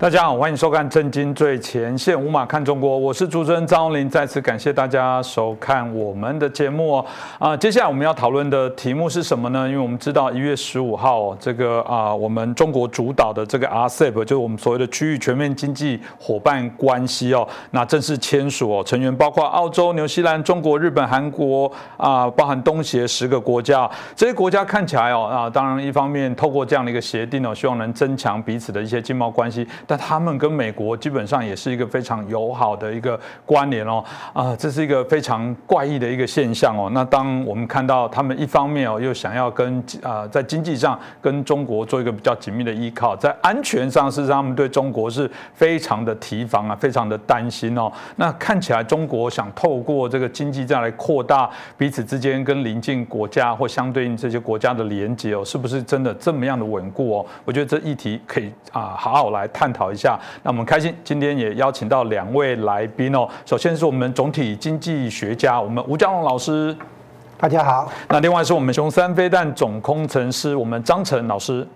大家好，欢迎收看《震惊最前线》，无马看中国，我是主持人张宏林。再次感谢大家收看我们的节目。啊，接下来我们要讨论的题目是什么呢？因为我们知道一月十五号，这个啊，我们中国主导的这个 RCEP，就是我们所谓的区域全面经济伙伴关系哦，那正式签署哦，成员包括澳洲、纽西兰、中国、日本、韩国啊，包含东协十个国家。这些国家看起来哦，啊，当然一方面透过这样的一个协定哦，希望能增强彼此的一些经贸关系。但他们跟美国基本上也是一个非常友好的一个关联哦，啊，这是一个非常怪异的一个现象哦。那当我们看到他们一方面哦，又想要跟啊在经济上跟中国做一个比较紧密的依靠，在安全上事实上他们对中国是非常的提防啊，非常的担心哦。那看起来中国想透过这个经济这样来扩大彼此之间跟邻近国家或相对应这些国家的连接哦，是不是真的这么样的稳固哦？我觉得这议题可以啊好好来探讨一下。那我们开心，今天也邀请到两位来宾哦。首先是我们总体经济学家，我们吴江龙老师，大家好。那另外是我们熊三飞弹总工程师，我们张晨老师。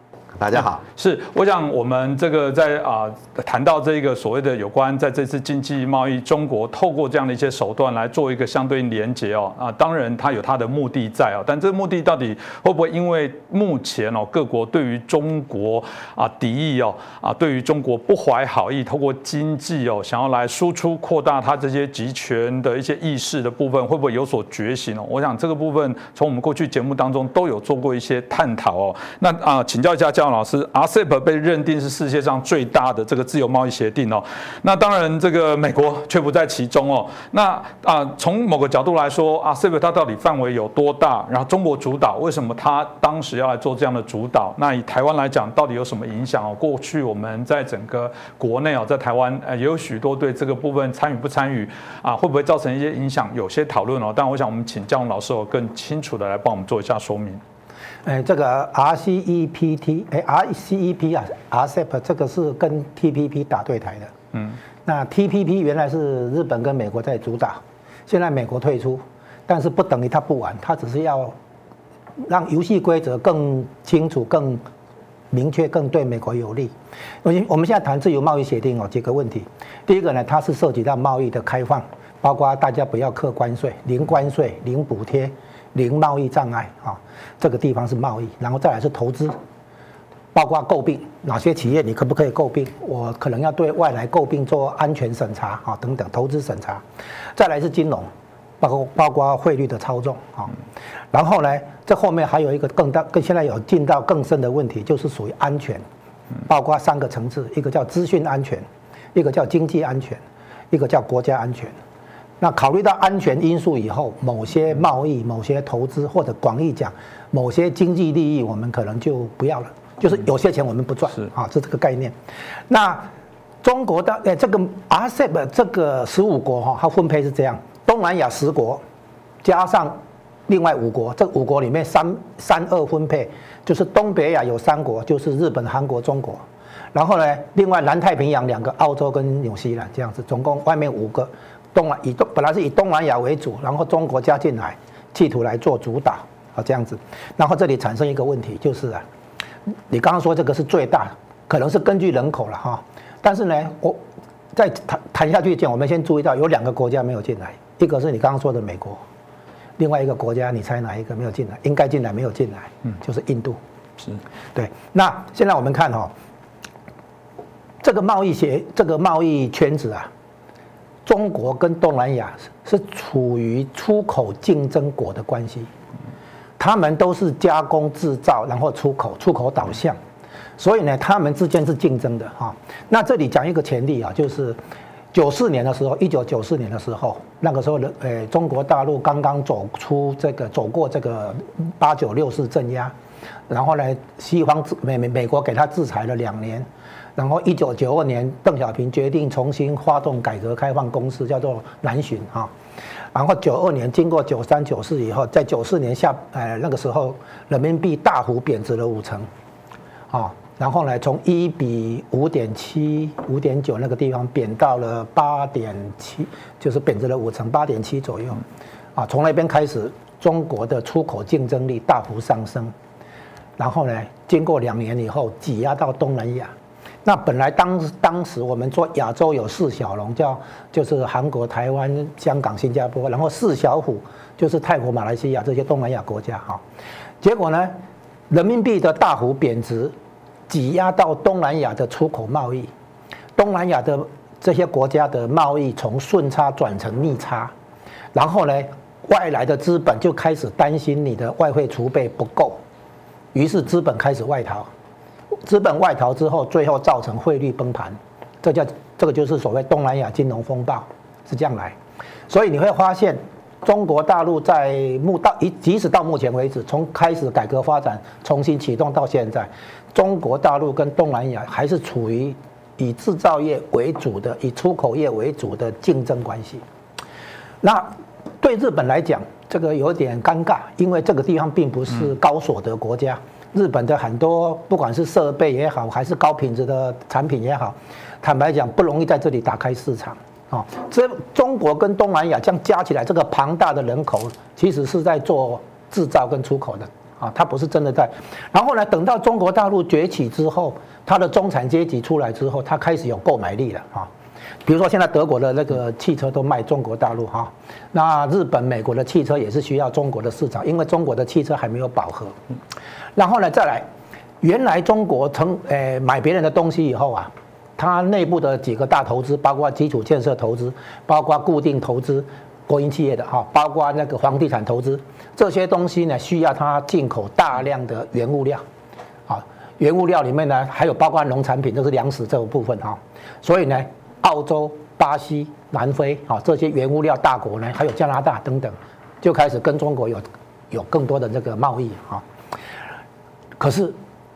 大家好，是我想我们这个在啊谈到这个所谓的有关在这次经济贸易，中国透过这样的一些手段来做一个相对连接哦啊，当然它有它的目的在哦，但这个目的到底会不会因为目前哦各国对于中国啊敌意哦啊对于中国不怀好意，透过经济哦想要来输出扩大它这些集权的一些意识的部分，会不会有所觉醒哦？我想这个部分从我们过去节目当中都有做过一些探讨哦。那啊请教一下教。老师，RCEP 被认定是世界上最大的这个自由贸易协定哦。那当然，这个美国却不在其中哦。那啊，从某个角度来说，RCEP 它到底范围有多大？然后中国主导，为什么它当时要来做这样的主导？那以台湾来讲，到底有什么影响哦？过去我们在整个国内哦，在台湾呃也有许多对这个部分参与不参与啊，会不会造成一些影响？有些讨论哦。但我想我们请教老师哦，更清楚的来帮我们做一下说明。哎，这个 RCEPT，哎，RCEP 啊，RCEP 这个是跟 TPP 打对台的。嗯，那 TPP 原来是日本跟美国在主导，现在美国退出，但是不等于它不玩，它只是要让游戏规则更清楚、更明确、更对美国有利。我我们现在谈自由贸易协定哦，几个问题。第一个呢，它是涉及到贸易的开放，包括大家不要课关税、零关税、零补贴。零贸易障碍啊，这个地方是贸易，然后再来是投资，包括诟病哪些企业你可不可以诟病？我可能要对外来诟病做安全审查啊等等，投资审查，再来是金融，包括包括汇率的操纵啊，然后呢，这后面还有一个更大、更现在有进到更深的问题，就是属于安全，包括三个层次，一个叫资讯安全，一个叫经济安全，一个叫国家安全。那考虑到安全因素以后，某些贸易、某些投资，或者广义讲，某些经济利益，我们可能就不要了。就是有些钱我们不赚，是啊，是这个概念。那中国的诶，这个 RCEP 这个十五国哈，它分配是这样：东南亚十国，加上另外五国，这五国里面三三二分配，就是东北亚有三国，就是日本、韩国、中国。然后呢，另外南太平洋两个，澳洲跟纽西兰这样子，总共外面五个。东南以东本来是以东南亚为主，然后中国加进来，企图来做主导啊这样子，然后这里产生一个问题就是啊，你刚刚说这个是最大，可能是根据人口了哈，但是呢，我再谈谈下去讲，我们先注意到有两个国家没有进来，一个是你刚刚说的美国，另外一个国家你猜哪一个没有进来？应该进来没有进来，嗯，就是印度，是对。那现在我们看哈，这个贸易协这个贸易圈子啊。中国跟东南亚是处于出口竞争国的关系，他们都是加工制造，然后出口，出口导向，所以呢，他们之间是竞争的哈。那这里讲一个前例啊，就是九四年的时候，一九九四年的时候，那个时候的呃，中国大陆刚刚走出这个，走过这个八九六四镇压，然后呢，西方美美美国给他制裁了两年。然后，一九九二年，邓小平决定重新发动改革开放公司，叫做南巡哈。然后九二年，经过九三九四以后，在九四年下，呃，那个时候人民币大幅贬值了五成，啊，然后呢，从一比五点七、五点九那个地方贬到了八点七，就是贬值了五成，八点七左右，啊，从那边开始，中国的出口竞争力大幅上升。然后呢，经过两年以后，挤压到东南亚。那本来当当时我们做亚洲有四小龙，叫就是韩国、台湾、香港、新加坡，然后四小虎就是泰国、马来西亚这些东南亚国家哈。结果呢，人民币的大幅贬值，挤压到东南亚的出口贸易，东南亚的这些国家的贸易从顺差转成逆差，然后呢，外来的资本就开始担心你的外汇储备不够，于是资本开始外逃。资本外逃之后，最后造成汇率崩盘，这叫这个就是所谓东南亚金融风暴，是这样来。所以你会发现，中国大陆在目到一即使到目前为止，从开始改革发展、重新启动到现在，中国大陆跟东南亚还是处于以制造业为主的、以出口业为主的竞争关系。那对日本来讲，这个有点尴尬，因为这个地方并不是高所得国家。日本的很多不管是设备也好，还是高品质的产品也好，坦白讲不容易在这里打开市场啊。这中国跟东南亚这样加起来，这个庞大的人口其实是在做制造跟出口的啊，它不是真的在。然后呢，等到中国大陆崛起之后，它的中产阶级出来之后，它开始有购买力了啊。比如说现在德国的那个汽车都卖中国大陆哈，那日本、美国的汽车也是需要中国的市场，因为中国的汽车还没有饱和。然后呢，再来，原来中国从诶买别人的东西以后啊，它内部的几个大投资，包括基础建设投资，包括固定投资，国营企业的哈，包括那个房地产投资，这些东西呢需要它进口大量的原物料，啊，原物料里面呢还有包括农产品，都是粮食这个部分哈，所以呢，澳洲、巴西、南非啊这些原物料大国呢，还有加拿大等等，就开始跟中国有有更多的这个贸易啊。可是，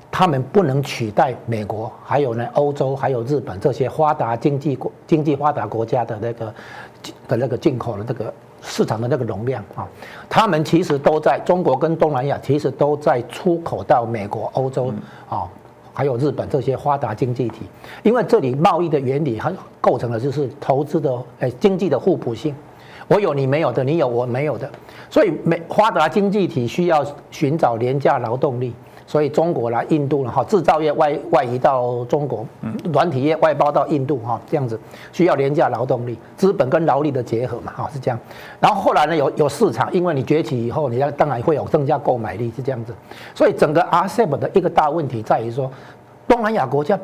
他们不能取代美国，还有呢，欧洲，还有日本这些发达经济国、经济发达国家的那个的那个进口的这个市场的那个容量啊。他们其实都在中国跟东南亚，其实都在出口到美国、欧洲啊，还有日本这些发达经济体。因为这里贸易的原理很构成了就是投资的诶经济的互补性，我有你没有的，你有我没有的，所以美发达经济体需要寻找廉价劳动力。所以中国啦、印度了哈，制造业外外移到中国，嗯软体业外包到印度哈，这样子需要廉价劳动力，资本跟劳力的结合嘛哈，是这样。然后后来呢，有有市场，因为你崛起以后，你要当然会有增加购买力，是这样子。所以整个 RCEP 的一个大问题在于说，东南亚国家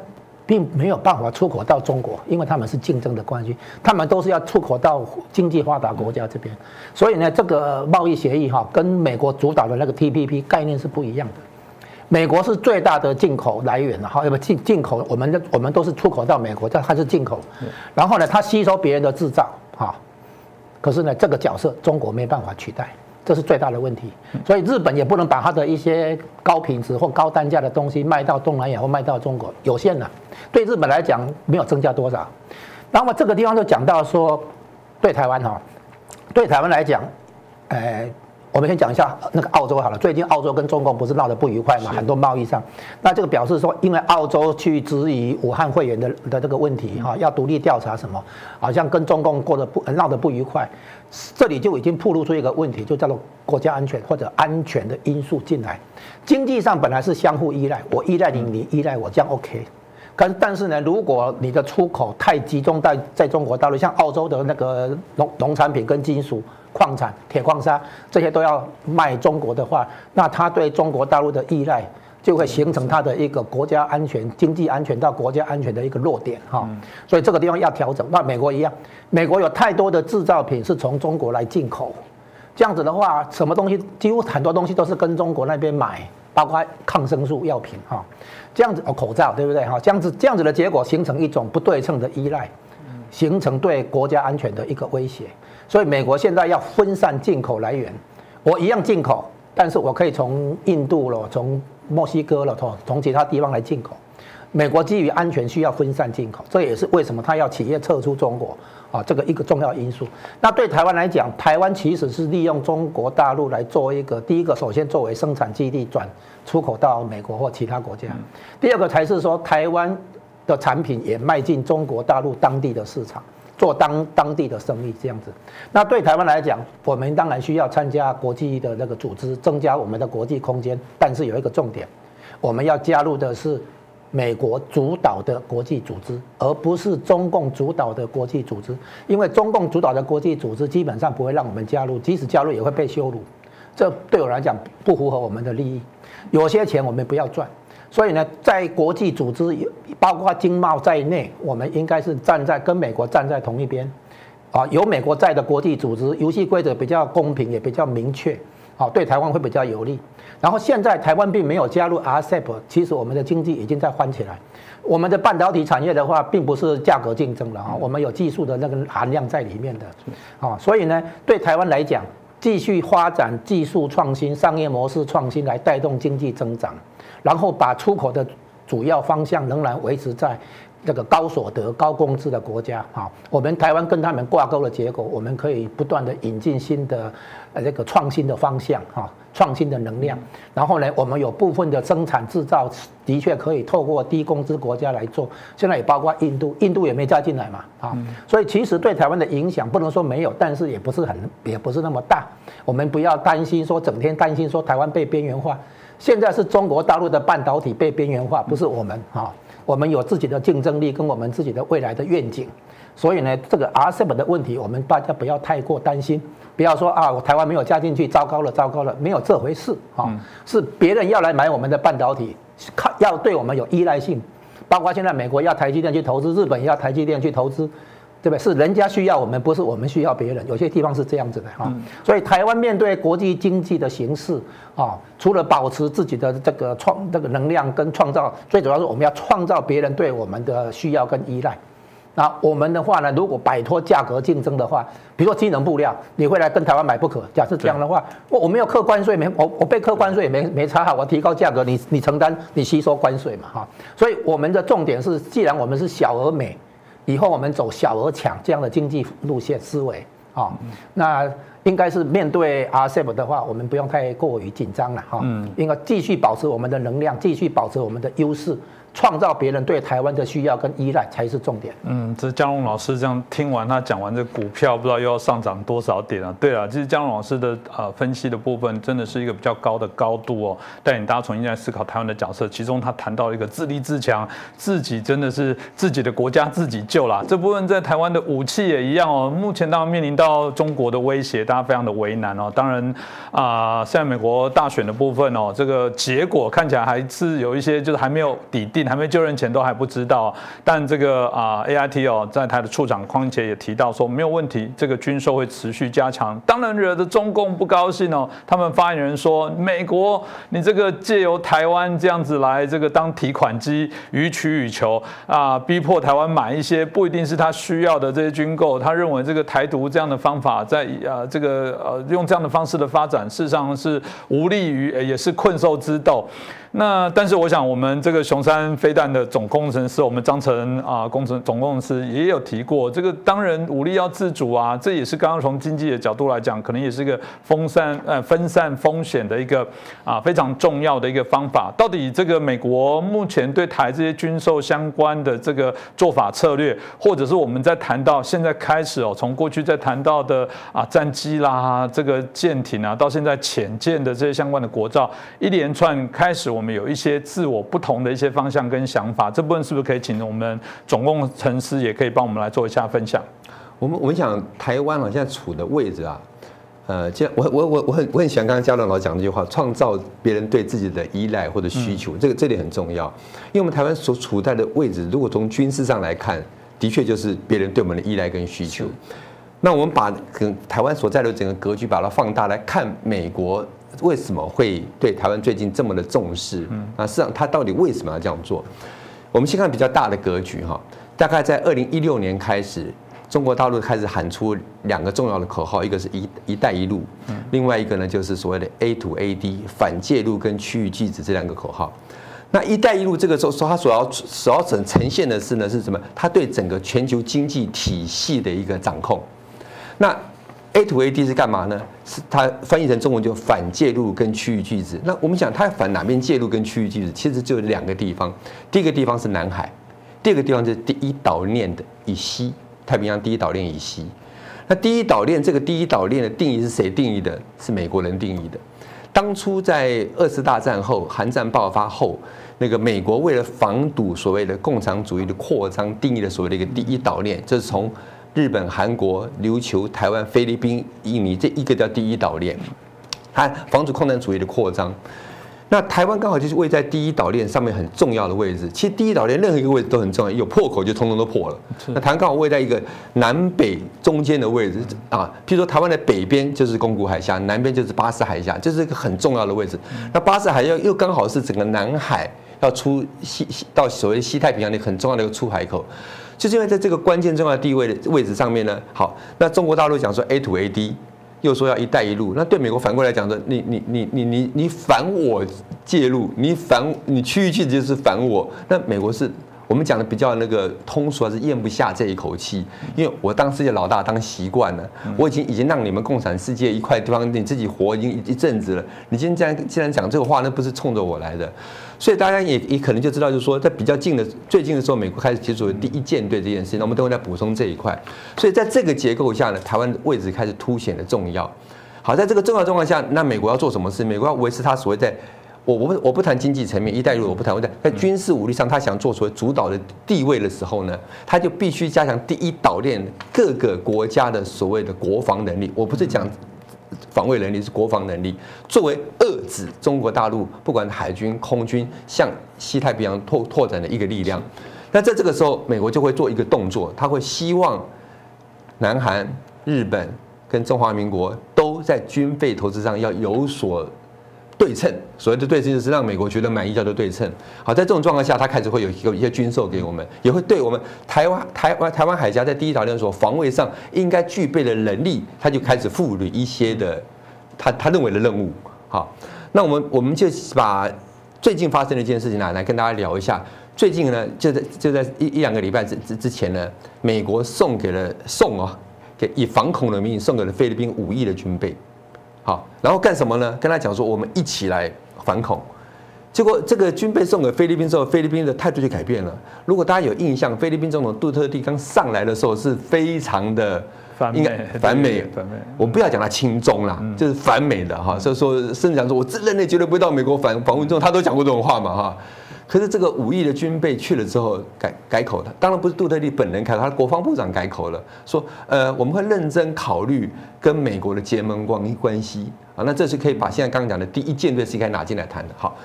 并没有办法出口到中国，因为他们是竞争的关系，他们都是要出口到经济发达国家这边。所以呢，这个贸易协议哈，跟美国主导的那个 TPP 概念是不一样的。美国是最大的进口来源了哈，要不进进口，我们的我们都是出口到美国，但它是进口。然后呢，它吸收别人的制造哈，可是呢，这个角色中国没办法取代，这是最大的问题。所以日本也不能把它的一些高品质或高单价的东西卖到东南亚或卖到中国，有限的。对日本来讲，没有增加多少。那么这个地方就讲到说，对台湾哈，对台湾来讲，呃。我们先讲一下那个澳洲好了。最近澳洲跟中共不是闹得不愉快嘛？很多贸易上，那这个表示说，因为澳洲去质疑武汉会员的的这个问题哈，要独立调查什么，好像跟中共过得不闹得不愉快，这里就已经暴露出一个问题，就叫做国家安全或者安全的因素进来。经济上本来是相互依赖，我依赖你，你依赖我，这样 OK。但但是呢，如果你的出口太集中在在中国大陆，像澳洲的那个农农产品跟金属。矿产、铁矿砂这些都要卖中国的话，那它对中国大陆的依赖就会形成它的一个国家安全、经济安全到国家安全的一个弱点哈。所以这个地方要调整。那美国一样，美国有太多的制造品是从中国来进口，这样子的话，什么东西几乎很多东西都是跟中国那边买，包括抗生素药品哈，这样子哦口罩对不对哈？这样子这样子的结果形成一种不对称的依赖，形成对国家安全的一个威胁。所以美国现在要分散进口来源，我一样进口，但是我可以从印度了，从墨西哥了，从从其他地方来进口。美国基于安全需要分散进口，这也是为什么他要企业撤出中国啊，这个一个重要因素。那对台湾来讲，台湾其实是利用中国大陆来做一个第一个，首先作为生产基地转出口到美国或其他国家，第二个才是说台湾的产品也迈进中国大陆当地的市场。做当当地的生意这样子，那对台湾来讲，我们当然需要参加国际的那个组织，增加我们的国际空间。但是有一个重点，我们要加入的是美国主导的国际组织，而不是中共主导的国际组织。因为中共主导的国际组织基本上不会让我们加入，即使加入也会被羞辱。这对我来讲不符合我们的利益。有些钱我们不要赚。所以呢，在国际组织，包括经贸在内，我们应该是站在跟美国站在同一边。啊，有美国在的国际组织，游戏规则比较公平，也比较明确。啊，对台湾会比较有利。然后现在台湾并没有加入 RCEP，其实我们的经济已经在翻起来。我们的半导体产业的话，并不是价格竞争了啊，我们有技术的那个含量在里面的。啊，所以呢，对台湾来讲，继续发展技术创新、商业模式创新来带动经济增长，然后把出口的主要方向仍然维持在。这个高所得、高工资的国家，啊，我们台湾跟他们挂钩的结果，我们可以不断的引进新的，呃，这个创新的方向，哈，创新的能量。然后呢，我们有部分的生产制造的确可以透过低工资国家来做，现在也包括印度，印度也没加进来嘛，啊，所以其实对台湾的影响不能说没有，但是也不是很，也不是那么大。我们不要担心说整天担心说台湾被边缘化，现在是中国大陆的半导体被边缘化，不是我们，哈。我们有自己的竞争力跟我们自己的未来的愿景，所以呢，这个 RCEP 的问题，我们大家不要太过担心，不要说啊，我台湾没有加进去，糟糕了，糟糕了，没有这回事啊，是别人要来买我们的半导体，看要对我们有依赖性，包括现在美国要台积电去投资，日本也要台积电去投资。对不对？是人家需要我们，不是我们需要别人。有些地方是这样子的哈。所以台湾面对国际经济的形势啊，除了保持自己的这个创这个能量跟创造，最主要是我们要创造别人对我们的需要跟依赖。那我们的话呢，如果摆脱价格竞争的话，比如说机能布料，你会来跟台湾买不可。假设这样的话，我我没有课关税，没我我被课关税也没没差哈，我提高价格，你你承担你吸收关税嘛哈。所以我们的重点是，既然我们是小而美。以后我们走小而强这样的经济路线思维啊，那应该是面对 RCEP 的话，我们不用太过于紧张了哈，嗯应该继续保持我们的能量，继续保持我们的优势。创造别人对台湾的需要跟依赖才是重点。嗯，这江龙老师这样听完他讲完这股票，不知道又要上涨多少点啊？对啊，其实江龙老师的呃分析的部分真的是一个比较高的高度哦，带领大家重新来思考台湾的角色。其中他谈到一个自立自强，自己真的是自己的国家自己救啦。这部分在台湾的武器也一样哦。目前当然面临到中国的威胁，大家非常的为难哦。当然啊，现在美国大选的部分哦，这个结果看起来还是有一些就是还没有底定。还没就任前都还不知道，但这个啊，A I T 哦，在他的处长匡杰也提到说没有问题，这个军售会持续加强。当然惹得中共不高兴哦，他们发言人说，美国你这个借由台湾这样子来这个当提款机，予取予求啊，逼迫台湾买一些不一定是他需要的这些军购。他认为这个台独这样的方法，在啊这个呃用这样的方式的发展，事实上是无利于，也是困兽之斗。那但是我想，我们这个雄山飞弹的总工程师，我们张成啊工程总工程师也有提过，这个当然武力要自主啊，这也是刚刚从经济的角度来讲，可能也是一个分散呃分散风险的一个啊非常重要的一个方法。到底这个美国目前对台这些军售相关的这个做法策略，或者是我们在谈到现在开始哦，从过去在谈到的啊战机啦，这个舰艇啊，到现在潜舰的这些相关的国造，一连串开始我。我们有一些自我不同的一些方向跟想法，这部分是不是可以请我们总共程师也可以帮我们来做一下分享？我们我们想台湾啊，现在处的位置啊，呃，这我我我我很我很喜欢刚刚嘉伦老讲这句话，创造别人对自己的依赖或者需求，这个这点很重要。因为我们台湾所处在的位置，如果从军事上来看，的确就是别人对我们的依赖跟需求。那我们把跟台湾所在的整个格局把它放大来看，美国。为什么会对台湾最近这么的重视？嗯，那实际上他到底为什么要这样做？我们先看比较大的格局哈。大概在二零一六年开始，中国大陆开始喊出两个重要的口号，一个是一一带一路，另外一个呢就是所谓的 A to A D 反介入跟区域拒止这两个口号。那一带一路这个时候说它所要所要呈呈现的是呢是什么？它对整个全球经济体系的一个掌控。那 A to A D 是干嘛呢？是它翻译成中文就反介入跟区域拒止。那我们讲它反哪边介入跟区域拒止，其实就两个地方。第一个地方是南海，第二个地方就是第一岛链的以西，太平洋第一岛链以西。那第一岛链这个第一岛链的定义是谁定义的？是美国人定义的。当初在二次大战后，韩战爆发后，那个美国为了防堵所谓的共产主义的扩张，定义了所谓的一个第一岛链，就是从日本、韩国、琉球、台湾、菲律宾、印尼这一个叫第一岛链，它防止共产主义的扩张。那台湾刚好就是位在第一岛链上面很重要的位置。其实第一岛链任何一个位置都很重要，有破口就通通都破了。那台湾刚好位在一个南北中间的位置啊，譬如说台湾的北边就是宫古海峡，南边就是巴士海峡，这是一个很重要的位置。那巴士海峡又刚好是整个南海要出西西到所谓西太平洋的很重要的一个出海口，就是因为在这个关键重要地位的位置上面呢。好，那中国大陆讲说 A to A D。又说要“一带一路”，那对美国反过来讲说，你你你你你你反我介入，你反你区域性就是反我，那美国是。我们讲的比较那个通俗，还是咽不下这一口气，因为我当世界老大当习惯了，我已经已经让你们共产世界一块地方你自己活已经一阵子了，你今天既然既然讲这个话，那不是冲着我来的，所以大家也也可能就知道，就是说在比较近的最近的时候，美国开始接触第一舰队这件事情，那我们等会再补充这一块。所以在这个结构下呢，台湾的位置开始凸显的重要。好，在这个重要状况下，那美国要做什么事？美国要维持它所谓在。我我不我不谈经济层面，一带一路我不谈。我在在军事武力上，他想做出主导的地位的时候呢，他就必须加强第一岛链各个国家的所谓的国防能力。我不是讲防卫能力，是国防能力，作为遏制中国大陆不管海军、空军向西太平洋拓拓展的一个力量。那在这个时候，美国就会做一个动作，他会希望南韩、日本跟中华民国都在军费投资上要有所。对称，所谓的对称就是让美国觉得满意，叫做对称。好，在这种状况下，他开始会有有一些军售给我们，也会对我们台湾台湾台湾海峡在第一岛链所防卫上应该具备的能力，他就开始赋予一些的他他认为的任务。好，那我们我们就把最近发生的一件事情呢，来跟大家聊一下。最近呢，就在就在一一两个礼拜之之之前呢，美国送给了送啊，给以反恐的名义送给了菲律宾五亿的军备。好，然后干什么呢？跟他讲说，我们一起来反恐。结果这个军备送给菲律宾之后，菲律宾的态度就改变了。如果大家有印象，菲律宾总统杜特地刚上来的时候是非常的反美，反美，反美。我们不要讲他亲中啦，就是反美的哈。所以说，甚至讲说我这任内绝对不会到美国反访问中，他都讲过这种话嘛哈。可是这个五亿的军备去了之后改改口的，当然不是杜特利本人改口，他的国防部长改口了，说呃我们会认真考虑跟美国的结盟关关系啊，那这是可以把现在刚刚讲的第一舰队是该拿进来谈的。好，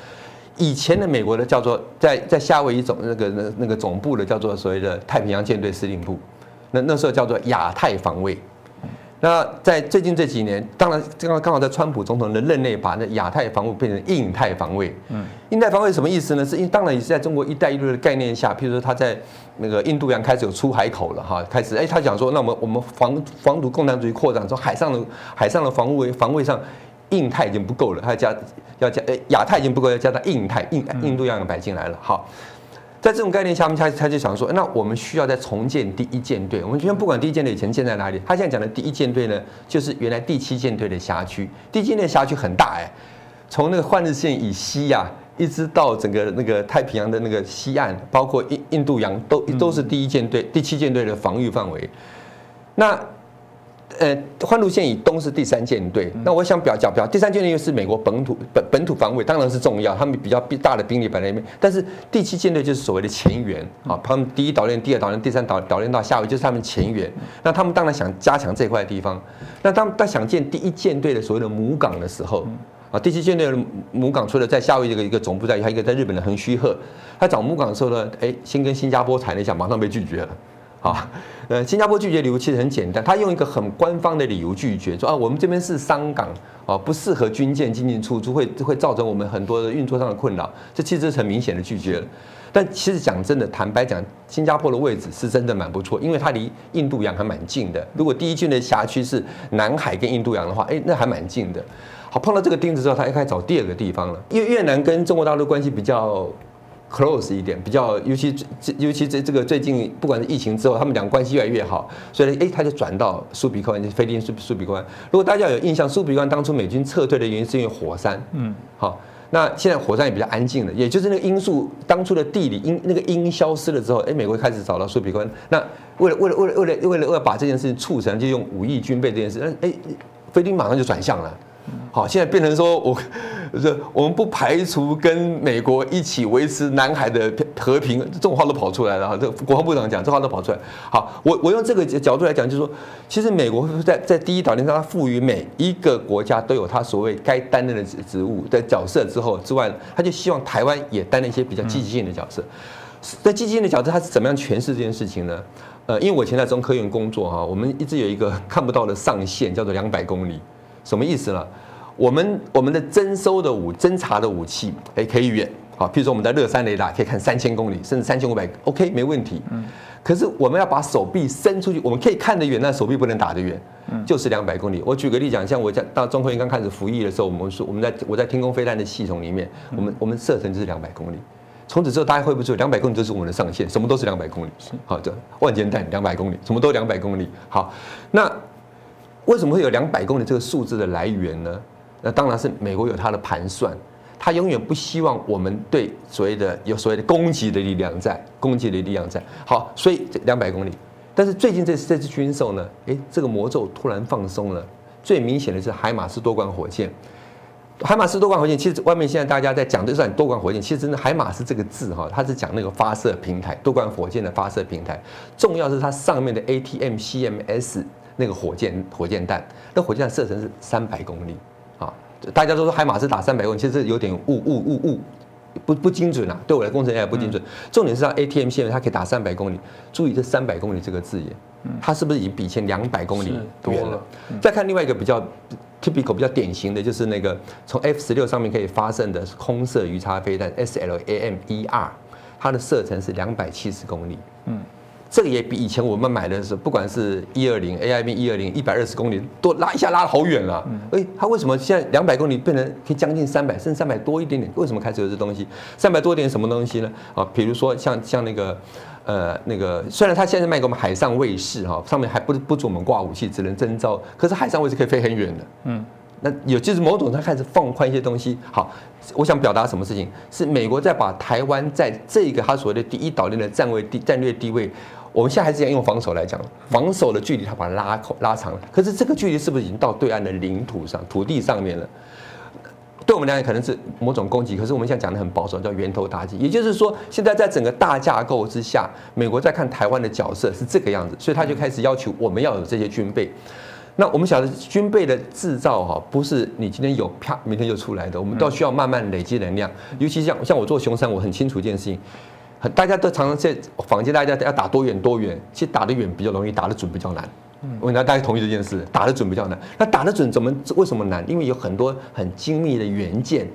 以前的美国的叫做在在夏威夷总那个那那个总部的叫做所谓的太平洋舰队司令部，那那时候叫做亚太防卫。那在最近这几年，当然刚刚刚好在川普总统的任内，把那亚太防务变成印太防卫。嗯，印太防卫什么意思呢？是因当然也是在中国“一带一路”的概念下，譬如说他在那个印度洋开始有出海口了哈，开始哎，他讲说，那我们我们防防堵共产主义扩展，从海上的海上的防卫防卫上，印太已经不够了，他要加要加，哎，亚太已经不够，要加到印太印印度洋摆进来了，好。在这种概念下面，他他就想说，那我们需要再重建第一舰队。我们今天不管第一舰队以前建在哪里，他现在讲的第一舰队呢，就是原来第七舰队的辖区。第一舰队辖区很大哎，从那个换日线以西呀，一直到整个那个太平洋的那个西岸，包括印印度洋，都都是第一舰队、第七舰队的防御范围。那呃，换路线以东是第三舰队，那我想表讲表，第三舰队又是美国本土本本土防卫，当然是重要，他们比较大的兵力摆在那边。但是第七舰队就是所谓的前沿啊，他们第一岛链、第二岛链、第三岛岛链到夏威就是他们前沿。那他们当然想加强这块地方。那当他想建第一舰队的所谓的母港的时候，啊，第七舰队的母港除了在夏威夷这个一个总部在，还有一个在日本的横须贺。他找母港的时候呢，哎，先跟新加坡谈了一下，马上被拒绝了。啊，呃，新加坡拒绝理由其实很简单，他用一个很官方的理由拒绝，说啊，我们这边是商港，啊，不适合军舰进进出出，会会造成我们很多的运作上的困扰。这其实是很明显的拒绝了。但其实讲真的，坦白讲，新加坡的位置是真的蛮不错，因为它离印度洋还蛮近的。如果第一军的辖区是南海跟印度洋的话，哎，那还蛮近的。好，碰到这个钉子之后，他又开始找第二个地方了，因为越南跟中国大陆关系比较。Close 一点，比较尤其这尤其这这个最近不管是疫情之后，他们两个关系越来越好，所以哎，他就转到苏比克湾，就菲律宾苏苏比克湾。如果大家有印象，苏比克湾当初美军撤退的原因是因为火山，嗯，好，那现在火山也比较安静了，也就是那个因素，当初的地理因那个因消失了之后，哎，美国开始找到苏比克湾。那为了为了为了为了为了为了把这件事情促成，就用五亿军备这件事，那哎，菲律宾马上就转向了。好，现在变成说我，这我们不排除跟美国一起维持南海的和平，这种话都跑出来了哈。这国防部长讲，这话都跑出来。好，我我用这个角度来讲，就是说，其实美国在在第一岛链上，它赋予每一个国家都有它所谓该担任的职职务的角色之后之外，他就希望台湾也担任一些比较积极性的角色。在积极性的角色，他是怎么样诠释这件事情呢？呃，因为我以前在中科院工作哈，我们一直有一个看不到的上限，叫做两百公里。什么意思呢？我们我们的征收的武侦查的武器，哎，可以远，好，譬如说我们的乐山雷达可以看三千公里，甚至三千五百，OK，没问题。嗯。可是我们要把手臂伸出去，我们可以看得远，但手臂不能打得远，就是两百公里。我举个例讲，像我在到中科院刚开始服役的时候，我们说我们在我在天空飞弹的系统里面，我们我们射程就是两百公里。从此之后，大家会不会两百公里就是我们的上限？什么都是两百公里，好的，万箭弹两百公里，什么都两百公里。好，那为什么会有两百公里这个数字的来源呢？那当然是美国有它的盘算，它永远不希望我们对所谓的有所谓的攻击的力量在，攻击的力量在。好，所以这两百公里，但是最近这次这次军售呢，诶，这个魔咒突然放松了，最明显的是海马斯多管火箭。海马斯多管火箭，其实外面现在大家在讲的是多管火箭，其实真的海马斯这个字哈，它是讲那个发射平台，多管火箭的发射平台。重要是它上面的 ATM CMS 那个火箭火箭弹，那火箭弹射程是三百公里啊。大家都说海马斯打三百公里，其实有点误误误误，不不精准啊。对我的工程也不精准。重点是它 ATM CMS 它可以打三百公里，注意这三百公里这个字眼，它是不是已经比以前两百公里远了？再看另外一个比较。typical 比较典型的就是那个从 F 十六上面可以发射的空射鱼叉飞弹 SLAM-1R，它的射程是两百七十公里。嗯，这个也比以前我们买的是不管是一二零 AIB 一二零一百二十公里，多拉一下拉的好远了。哎，它为什么现在两百公里变成可以将近三百，甚至三百多一点点？为什么开始有这东西？三百多点什么东西呢？啊，比如说像像那个。呃，那个虽然它现在卖给我们海上卫士哈，上面还不不准我们挂武器，只能征召。可是海上卫士可以飞很远的，嗯，那有就是某种它开始放宽一些东西。好，我想表达什么事情？是美国在把台湾在这个它所谓的第一岛链的站位地战略地位，我们现在还是要用防守来讲，防守的距离他把它拉拉长了。可是这个距离是不是已经到对岸的领土上、土地上面了？对我们来讲可能是某种攻击，可是我们现在讲的很保守，叫源头打击。也就是说，现在在整个大架构之下，美国在看台湾的角色是这个样子，所以他就开始要求我们要有这些军备。那我们晓得军备的制造哈，不是你今天有啪，明天就出来的，我们都需要慢慢累积能量。尤其像像我做熊山，我很清楚一件事情，大家都常常在坊间，大家要打多远多远，其实打得远比较容易，打得准比较难。我跟大家同意这件事，打得准比较难。那打得准怎么为什么难？因为有很多很精密的元件，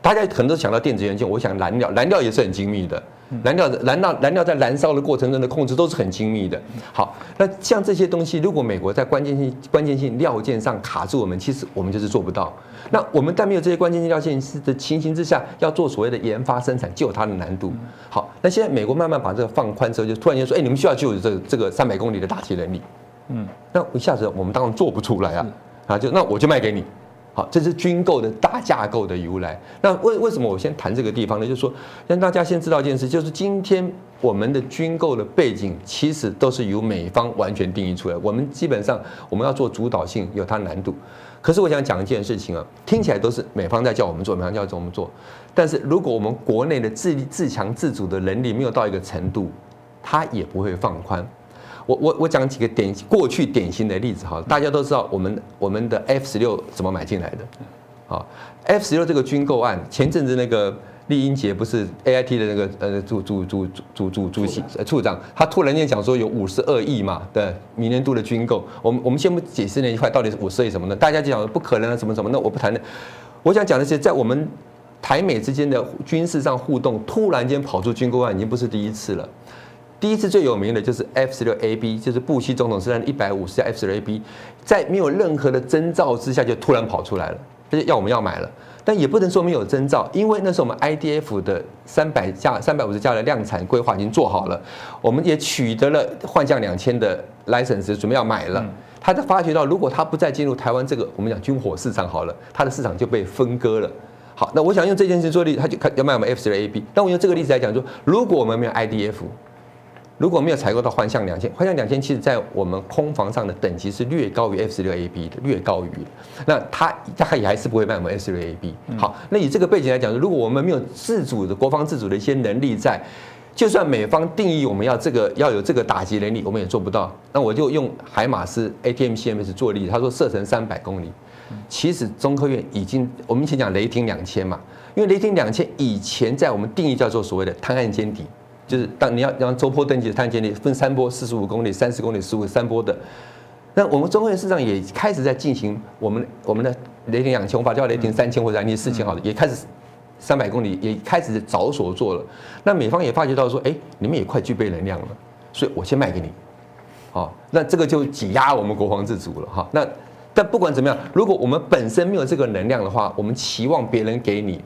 大家可能都想到电子元件。我想蓝料，蓝料也是很精密的。燃料，燃料，燃料在燃烧的过程中的控制都是很精密的。好，那像这些东西，如果美国在关键性、关键性料件上卡住我们，其实我们就是做不到。那我们在没有这些关键性料件的情形之下，要做所谓的研发生产，就有它的难度。好，那现在美国慢慢把这个放宽之后，就突然间说，哎，你们需要就有这这个三百公里的打击能力。嗯，那一下子我们当然做不出来啊，啊，就那我就卖给你，这是军购的大架构的由来。那为为什么我先谈这个地方呢？就是说让大家先知道一件事，就是今天我们的军购的背景其实都是由美方完全定义出来。我们基本上我们要做主导性有它难度，可是我想讲一件事情啊，听起来都是美方在叫我们做，美方叫我们做，但是如果我们国内的自自强自主的能力没有到一个程度，它也不会放宽。我我我讲几个典过去典型的例子哈，大家都知道我们我们的 F 十六怎么买进来的，好，F 十六这个军购案，前阵子那个丽英杰不是 A I T 的那个呃主主主主主主席处长，他突然间讲说有五十二亿嘛的明年度的军购，我们我们先不解释那一块到底是五十亿什么呢，大家就讲不可能啊什么什么，那我不谈了，我想讲的是在我们台美之间的军事上互动，突然间跑出军购案已经不是第一次了。第一次最有名的就是 F 十六 AB，就是布希总统是在一百五十架 F 十六 AB，在没有任何的征兆之下就突然跑出来了，就是要我们要买了，但也不能说没有征兆，因为那时候我们 IDF 的三百架、三百五十架的量产规划已经做好了，我们也取得了换将两千的 license，准备要买了。他就发觉到，如果他不再进入台湾这个我们讲军火市场好了，他的市场就被分割了。好，那我想用这件事做例，他就看要卖我们 F 十六 AB。但我用这个例子来讲说，如果我们没有 IDF。如果没有采购到幻象两千，幻象两千其实在我们空防上的等级是略高于 F 十六 AB 的，略高于。那它它也还是不会卖我们 F 十六 AB。好，那以这个背景来讲，如果我们没有自主的国防自主的一些能力在，就算美方定义我们要这个要有这个打击能力，我们也做不到。那我就用海马斯 ATMCMS 做例子，他说射程三百公里，其实中科院已经我们以前讲雷霆两千嘛，因为雷霆两千以前在我们定义叫做所谓的滩岸歼敌。就是当你要让周坡登记的探监力分三波四十五公里、三十公里、十五三波的，那我们中科院市场也开始在进行我们我们的雷霆两千，我把叫雷霆三千或者雷霆四千好了，也开始三百公里也开始着手做了。那美方也发觉到说，哎，你们也快具备能量了，所以我先卖给你，好，那这个就挤压我们国防自主了哈。那但不管怎么样，如果我们本身没有这个能量的话，我们期望别人给你。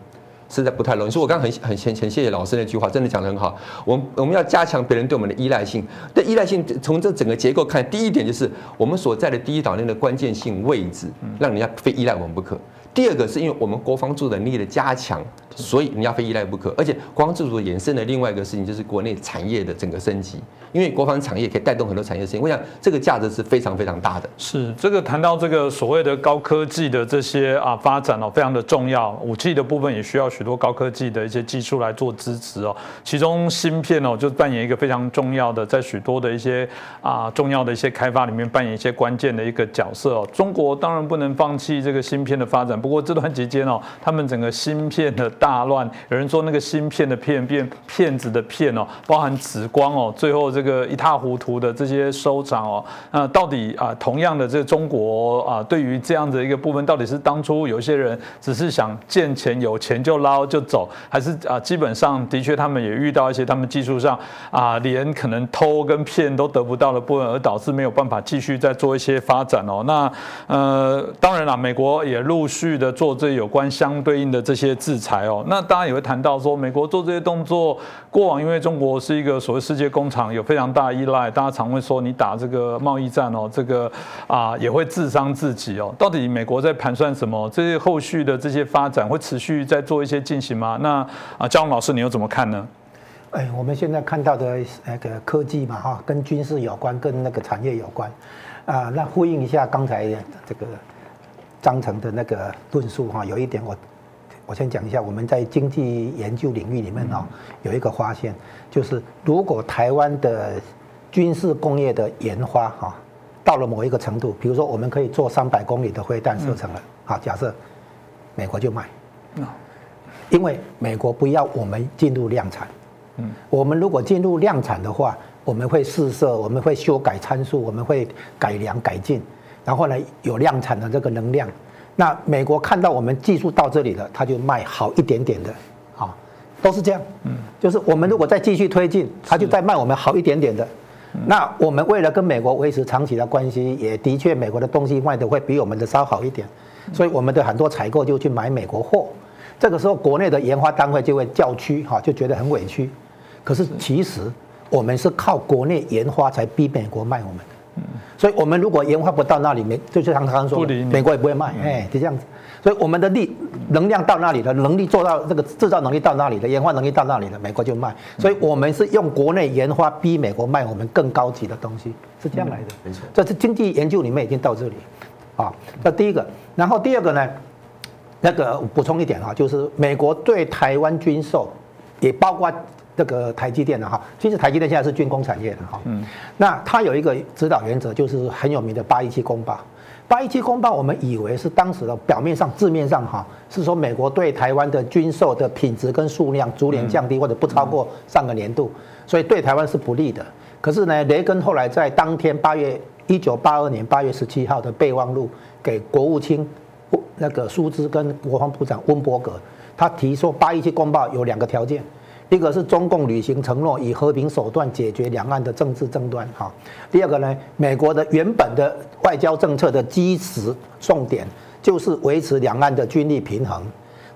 实在不太容易，所以我刚刚很很很很谢谢老师那句话，真的讲得很好。我们我们要加强别人对我们的依赖性，但依赖性从这整个结构看，第一点就是我们所在的第一岛链的关键性位置，让人家非依赖我们不可。第二个是因为我们国防自主能力的加强，所以你要非依赖不可。而且国防自主衍生的另外一个事情就是国内产业的整个升级，因为国防产业可以带动很多产业升级。我想这个价值是非常非常大的。是这个谈到这个所谓的高科技的这些啊发展哦，非常的重要。武器的部分也需要许多高科技的一些技术来做支持哦。其中芯片哦就扮演一个非常重要的，在许多的一些啊重要的一些开发里面扮演一些关键的一个角色哦。中国当然不能放弃这个芯片的发展。不过这段期间哦，他们整个芯片的大乱，有人说那个芯片的片变骗子的骗哦，包含紫光哦，最后这个一塌糊涂的这些收场哦，那到底啊，同样的这个中国啊，对于这样的一个部分，到底是当初有些人只是想见钱有钱就捞就走，还是啊，基本上的确他们也遇到一些他们技术上啊，连可能偷跟骗都得不到的部分，而导致没有办法继续再做一些发展哦。那呃，当然了，美国也陆续的做。这有关相对应的这些制裁哦，那当然也会谈到说，美国做这些动作，过往因为中国是一个所谓世界工厂，有非常大依赖，大家常会说你打这个贸易战哦，这个啊也会自伤自己哦。到底美国在盘算什么？这些后续的这些发展会持续在做一些进行吗？那啊，江老师你又怎么看呢？哎，我们现在看到的那个科技嘛，哈，跟军事有关，跟那个产业有关啊。那呼应一下刚才这个。章程的那个论述哈，有一点我我先讲一下，我们在经济研究领域里面哦，有一个发现，就是如果台湾的军事工业的研发哈，到了某一个程度，比如说我们可以做三百公里的飞弹射程了，好，假设美国就卖，因为美国不要我们进入量产，嗯，我们如果进入量产的话，我们会试射，我们会修改参数，我们会改良改进。然后呢，有量产的这个能量，那美国看到我们技术到这里了，他就卖好一点点的，啊，都是这样，嗯，就是我们如果再继续推进，他就再卖我们好一点点的，那我们为了跟美国维持长期的关系，也的确美国的东西卖的会比我们的稍好一点，所以我们的很多采购就去买美国货，这个时候国内的研发单位就会叫屈，哈，就觉得很委屈，可是其实我们是靠国内研发才逼美国卖我们。所以，我们如果研发不到那里，美就像刚刚说，美国也不会卖，哎，就这样子。所以，我们的力能量到那里了，能力做到这个制造能力到那里了，研发能力到那里了，美国就卖。所以我们是用国内研发逼美国卖我们更高级的东西，是这样来的。没错，这是经济研究里面已经到这里，啊，这第一个。然后第二个呢，那个补充一点啊，就是美国对台湾军售，也包括。这个台积电的哈，其实台积电现在是军工产业的哈。嗯。那它有一个指导原则，就是很有名的八一七公报。八一七公报，我们以为是当时的表面上字面上哈，是说美国对台湾的军售的品质跟数量逐年降低，或者不超过上个年度，所以对台湾是不利的。可是呢，雷根后来在当天八月一九八二年八月十七号的备忘录给国务卿那个苏兹跟国防部长温伯格，他提出八一七公报有两个条件。一个是中共履行承诺，以和平手段解决两岸的政治争端。哈，第二个呢，美国的原本的外交政策的基石重点就是维持两岸的军力平衡。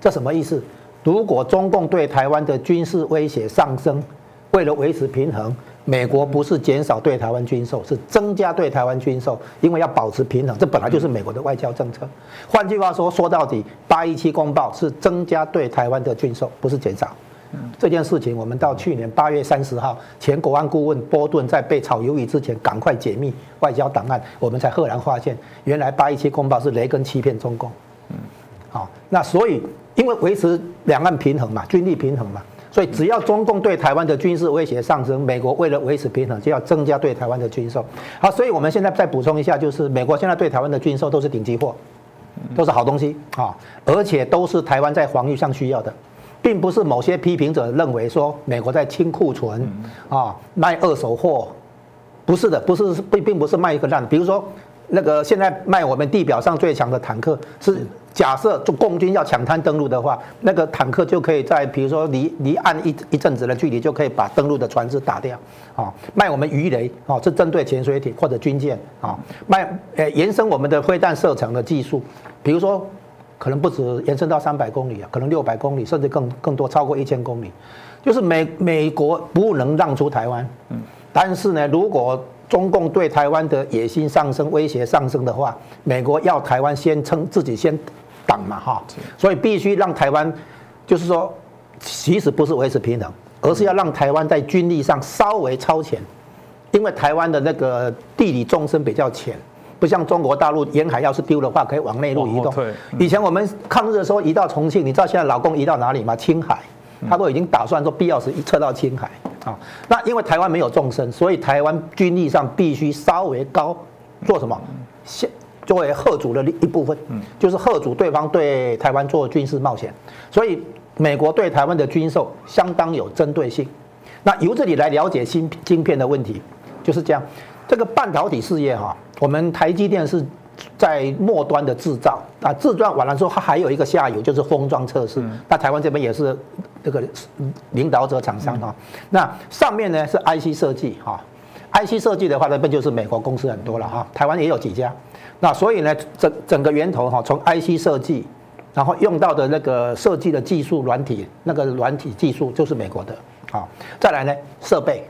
这什么意思？如果中共对台湾的军事威胁上升，为了维持平衡，美国不是减少对台湾军售，是增加对台湾军售，因为要保持平衡。这本来就是美国的外交政策。换句话说，说到底，八一七公报是增加对台湾的军售，不是减少。这件事情，我们到去年八月三十号，前国安顾问波顿在被炒鱿鱼之前，赶快解密外交档案，我们才赫然发现，原来八一七公报是雷根欺骗中共。嗯，好，那所以因为维持两岸平衡嘛，军力平衡嘛，所以只要中共对台湾的军事威胁上升，美国为了维持平衡，就要增加对台湾的军售。好，所以我们现在再补充一下，就是美国现在对台湾的军售都是顶级货，都是好东西啊，而且都是台湾在防御上需要的。并不是某些批评者认为说美国在清库存啊卖二手货，不是的，不是并并不是卖一个烂。比如说那个现在卖我们地表上最强的坦克，是假设就共军要抢滩登陆的话，那个坦克就可以在比如说离离岸一一阵子的距离就可以把登陆的船只打掉啊。卖我们鱼雷啊，是针对潜水艇或者军舰啊。卖呃延伸我们的飞弹射程的技术，比如说。可能不止延伸到三百公里啊，可能六百公里，甚至更更多，超过一千公里。就是美美国不能让出台湾，嗯，但是呢，如果中共对台湾的野心上升、威胁上升的话，美国要台湾先撑自己先挡嘛，哈，所以必须让台湾，就是说，其实不是维持平衡，而是要让台湾在军力上稍微超前，因为台湾的那个地理纵深比较浅。不像中国大陆沿海，要是丢的话，可以往内陆移动。以前我们抗日的时候移到重庆，你知道现在老公移到哪里吗？青海，他都已经打算说必要时一撤到青海啊。那因为台湾没有纵深，所以台湾军力上必须稍微高，做什么？先作为贺主的一部分，就是贺主对方对台湾做军事冒险。所以美国对台湾的军售相当有针对性。那由这里来了解芯晶片的问题，就是这样。这个半导体事业哈。我们台积电是在末端的制造啊，制造完了之后，它还有一个下游，就是封装测试。那台湾这边也是这个领导者厂商哈。那上面呢是 IC 设计哈，IC 设计的话那边就是美国公司很多了哈，台湾也有几家。那所以呢，整整个源头哈，从 IC 设计，然后用到的那个设计的技术软体，那个软体技术就是美国的啊。再来呢，设备，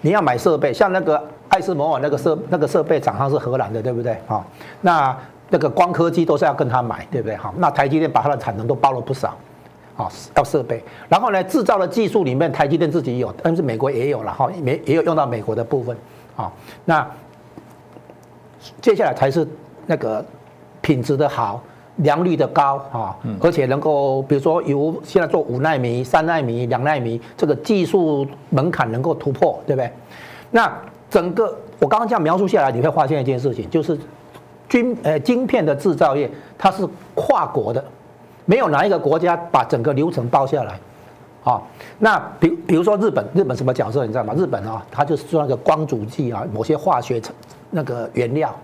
你要买设备，像那个。爱斯摩尔那个设那个设备厂商是荷兰的，对不对？好，那那个光刻机都是要跟他买，对不对？好，那台积电把它的产能都包了不少，好，要设备。然后呢，制造的技术里面，台积电自己有，但是美国也有了，哈，美也有用到美国的部分，好，那接下来才是那个品质的好，良率的高，啊，而且能够比如说由现在做五纳米、三纳米、两纳米，这个技术门槛能够突破，对不对？那整个我刚刚这样描述下来，你会发现一件事情，就是军呃晶片的制造业它是跨国的，没有哪一个国家把整个流程包下来，啊，那比比如说日本，日本什么角色你知道吗？日本啊，它就是做那个光阻剂啊，某些化学成那个原料，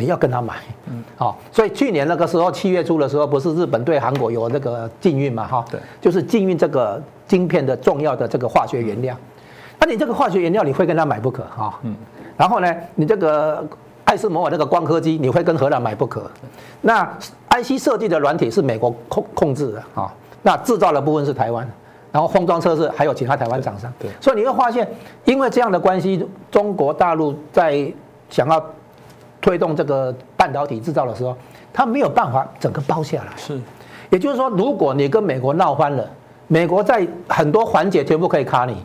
你要跟他买，嗯，好，所以去年那个时候七月初的时候，不是日本对韩国有那个禁运嘛，哈，对，就是禁运这个晶片的重要的这个化学原料。那你这个化学原料你会跟他买不可哈，嗯，然后呢，你这个爱斯摩尔那个光刻机你会跟荷兰买不可，那 IC 设计的软体是美国控控制的啊，那制造的部分是台湾，然后封装测试还有其他台湾厂商，对，所以你会发现，因为这样的关系，中国大陆在想要推动这个半导体制造的时候，它没有办法整个包下来，是，也就是说，如果你跟美国闹翻了，美国在很多环节全部可以卡你。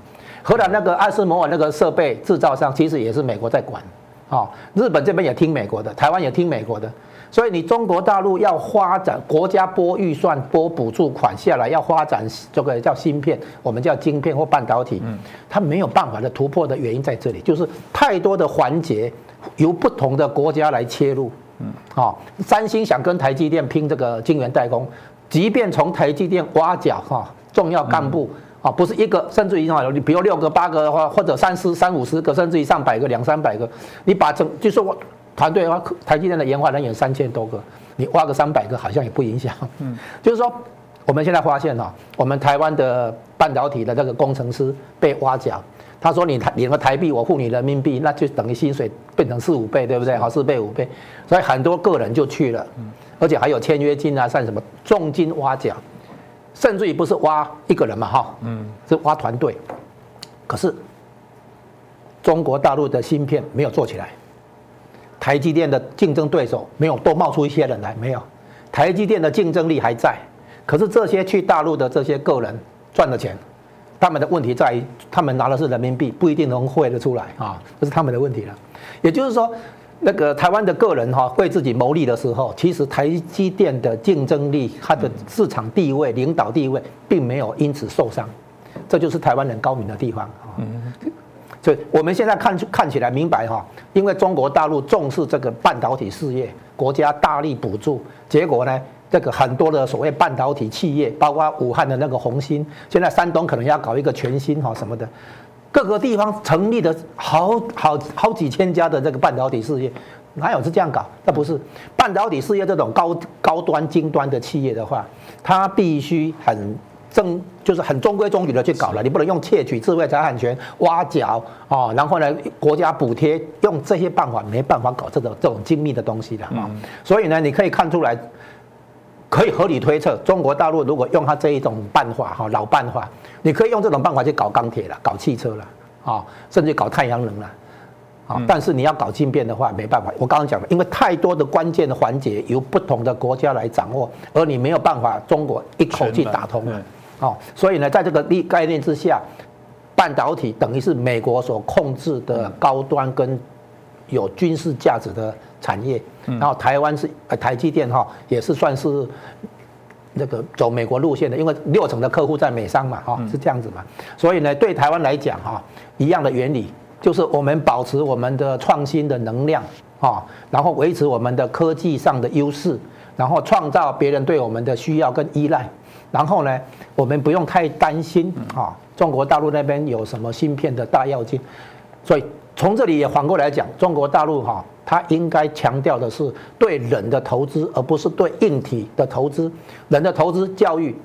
荷兰那个爱斯摩尔那个设备制造商，其实也是美国在管，啊，日本这边也听美国的，台湾也听美国的，所以你中国大陆要发展，国家拨预算拨补助款下来，要发展这个叫芯片，我们叫晶片或半导体，嗯，它没有办法的突破的原因在这里，就是太多的环节由不同的国家来切入，嗯，啊，三星想跟台积电拼这个晶圆代工，即便从台积电挖角哈重要干部。啊，不是一个，甚至于话，你比如六个、八个的话，或者三十、三五十个，甚至于上百个、两三百个，你把整，就是我团队的话，台积电的研发人员三千多个，你挖个三百个，好像也不影响。嗯，就是说，我们现在发现哈，我们台湾的半导体的这个工程师被挖角，他说你台领了台币，我付你人民币，那就等于薪水变成四五倍，对不对？好，四倍五倍，所以很多个人就去了，而且还有签约金啊，算什么重金挖角。甚至于不是挖一个人嘛，哈，嗯，是挖团队。可是中国大陆的芯片没有做起来，台积电的竞争对手没有多冒出一些人来，没有，台积电的竞争力还在。可是这些去大陆的这些个人赚的钱，他们的问题在于，他们拿的是人民币，不一定能汇得出来啊，这是他们的问题了。也就是说，那个台湾的个人哈为自己谋利的时候，其实台积电的竞争力、它的市场地位、领导地位，并没有因此受伤。这就是台湾人高明的地方啊。所以我们现在看看起来明白哈，因为中国大陆重视这个半导体事业，国家大力补助，结果呢？这个很多的所谓半导体企业，包括武汉的那个红星，现在山东可能要搞一个全新哈什么的，各个地方成立的好好好几千家的这个半导体事业，哪有是这样搞？那不是半导体事业这种高高端精端的企业的话，它必须很正，就是很中规中矩的去搞了，你不能用窃取智慧财产权、挖角啊，然后呢国家补贴，用这些办法没办法搞这种这种精密的东西的啊。所以呢，你可以看出来。可以合理推测，中国大陆如果用他这一种办法，哈，老办法，你可以用这种办法去搞钢铁了，搞汽车了，啊，甚至搞太阳能了，啊，但是你要搞晶片的话，没办法。我刚刚讲了，因为太多的关键的环节由不同的国家来掌握，而你没有办法中国一口气打通了，哦，所以呢，在这个立概念之下，半导体等于是美国所控制的高端跟有军事价值的。产业，然后台湾是呃台积电哈，也是算是那个走美国路线的，因为六成的客户在美商嘛哈，是这样子嘛。所以呢，对台湾来讲哈，一样的原理，就是我们保持我们的创新的能量啊，然后维持我们的科技上的优势，然后创造别人对我们的需要跟依赖，然后呢，我们不用太担心啊，中国大陆那边有什么芯片的大跃进。所以从这里也反过来讲，中国大陆哈。它应该强调的是对人的投资，而不是对硬体的投资。人的投资、教育、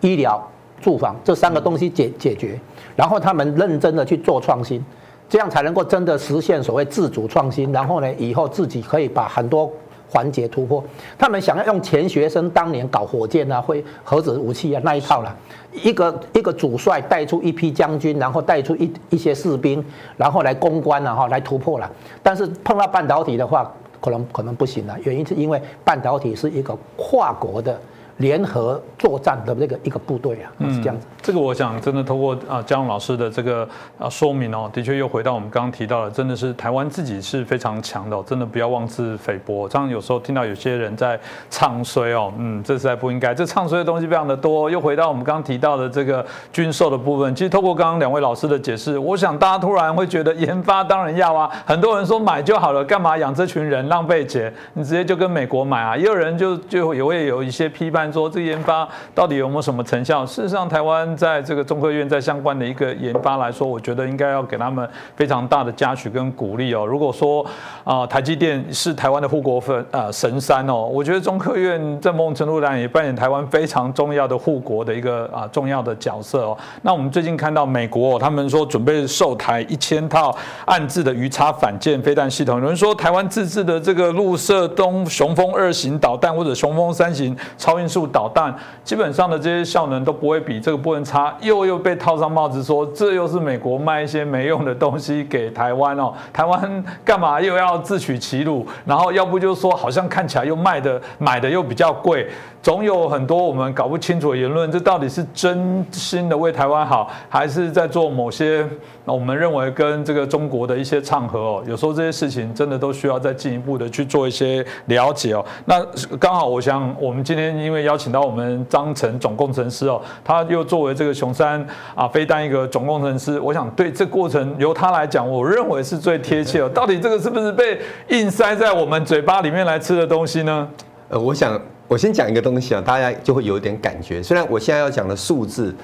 医疗、住房这三个东西解解决，然后他们认真的去做创新，这样才能够真的实现所谓自主创新。然后呢，以后自己可以把很多。环节突破，他们想要用钱学森当年搞火箭啊，会核子武器啊那一套了，一个一个主帅带出一批将军，然后带出一一些士兵，然后来攻关了哈，来突破了。但是碰到半导体的话，可能可能不行了，原因是因为半导体是一个跨国的。联合作战的那个一个部队啊，是这样子。这个我想真的通过啊江老师的这个啊说明哦，的确又回到我们刚刚提到的，真的是台湾自己是非常强的，真的不要妄自菲薄。这样有时候听到有些人在唱衰哦，嗯，这实在不应该。这唱衰的东西非常的多。又回到我们刚刚提到的这个军售的部分，其实透过刚刚两位老师的解释，我想大家突然会觉得研发当然要啊，很多人说买就好了，干嘛养这群人浪费钱？你直接就跟美国买啊。也有人就就也会有一些批判。说这研发到底有没有什么成效？事实上，台湾在这个中科院在相关的一个研发来说，我觉得应该要给他们非常大的嘉许跟鼓励哦。如果说啊，台积电是台湾的护国粉呃神山哦，我觉得中科院在某种程度上也扮演台湾非常重要的护国的一个啊重要的角色哦。那我们最近看到美国他们说准备售台一千套暗制的鱼叉反舰飞弹系统，有人说台湾自制的这个陆射东雄风二型导弹或者雄风三型超音速。导弹基本上的这些效能都不会比这个不能差，又又被套上帽子说这又是美国卖一些没用的东西给台湾哦，台湾干嘛又要自取其辱？然后要不就是说好像看起来又卖的买的又比较贵。总有很多我们搞不清楚的言论，这到底是真心的为台湾好，还是在做某些那我们认为跟这个中国的一些唱和哦？有时候这些事情真的都需要再进一步的去做一些了解哦。那刚好，我想我们今天因为邀请到我们张成总工程师哦，他又作为这个雄山啊飞弹一个总工程师，我想对这过程由他来讲，我认为是最贴切哦。到底这个是不是被硬塞在我们嘴巴里面来吃的东西呢？呃，我想。我先讲一个东西啊，大家就会有一点感觉。虽然我现在要讲的数字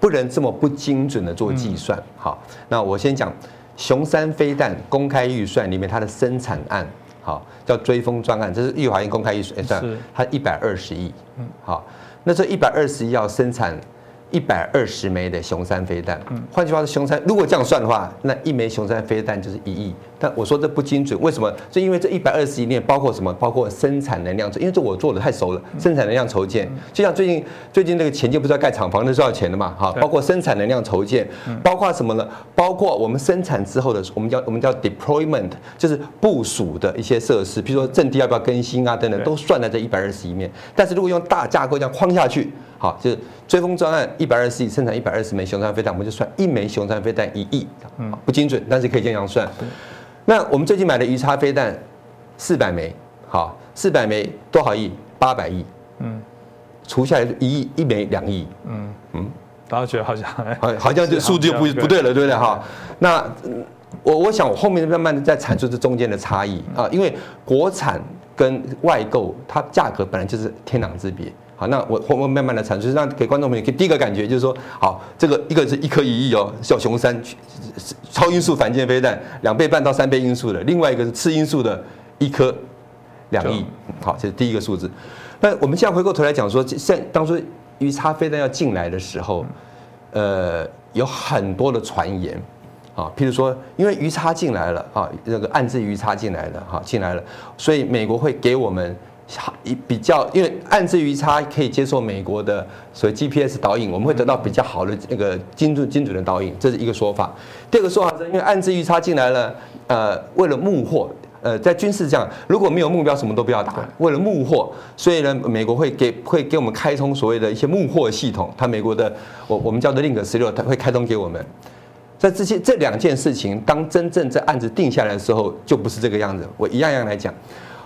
不能这么不精准的做计算，好，那我先讲熊山飞弹公开预算里面它的生产案，好，叫追风专案，这是玉华营公开预算，它一百二十亿，嗯，好，那这一百二十亿要生产。一百二十枚的雄三飞弹，换句话说，雄三如果这样算的话，那一枚雄三飞弹就是一亿。但我说这不精准，为什么？就因为这一百二十亿里面包括什么？包括生产能量，因为这我做的太熟了。生产能量筹建，就像最近最近那个前进不是要盖厂房，那是要钱的嘛？哈，包括生产能量筹建，包括什么呢？包括我们生产之后的，我们叫我们叫 deployment，就是部署的一些设施，比如说阵地要不要更新啊等等，都算在这一百二十亿面。但是如果用大架构这样框下去。好，就是追风专案一百二十亿生产一百二十枚雄山飞弹，我们就算一枚雄山飞弹一亿，嗯，不精准，但是可以这样算。那我们最近买的鱼叉飞弹四百枚，好，四百枚多少亿？八百亿，嗯，除下来一亿一枚两亿，嗯嗯，大家觉得好像 好，好像这数字就不不对了，对不对哈？那我我想我后面慢慢的在阐述这中间的差异啊，因为国产跟外购它价格本来就是天壤之别。好，那我后面慢慢的阐述，让给观众朋友第一个感觉就是说，好，这个一个是一颗一亿哦，小熊三超音速反舰飞弹，两倍半到三倍音速的，另外一个是次音速的，一颗两亿。好，这是第一个数字。那我们现在回过头来讲说，现当初鱼叉飞弹要进来的时候，呃，有很多的传言，啊，譬如说，因为鱼叉进来了啊，那个暗制鱼叉进来了，哈，进来了，所以美国会给我们。好，比较，因为暗自鱼叉可以接受美国的所谓 GPS 导引，我们会得到比较好的那个精准精准的导引，这是一个说法。第二个说法是因为暗自鱼叉进来了，呃，为了目货，呃，在军事上如果没有目标，什么都不要打，为了目货，所以呢，美国会给会给我们开通所谓的一些目货系统，它美国的我我们叫做 Link 十六，它会开通给我们。在这些这两件事情，当真正这案子定下来的时候，就不是这个样子。我一样样来讲。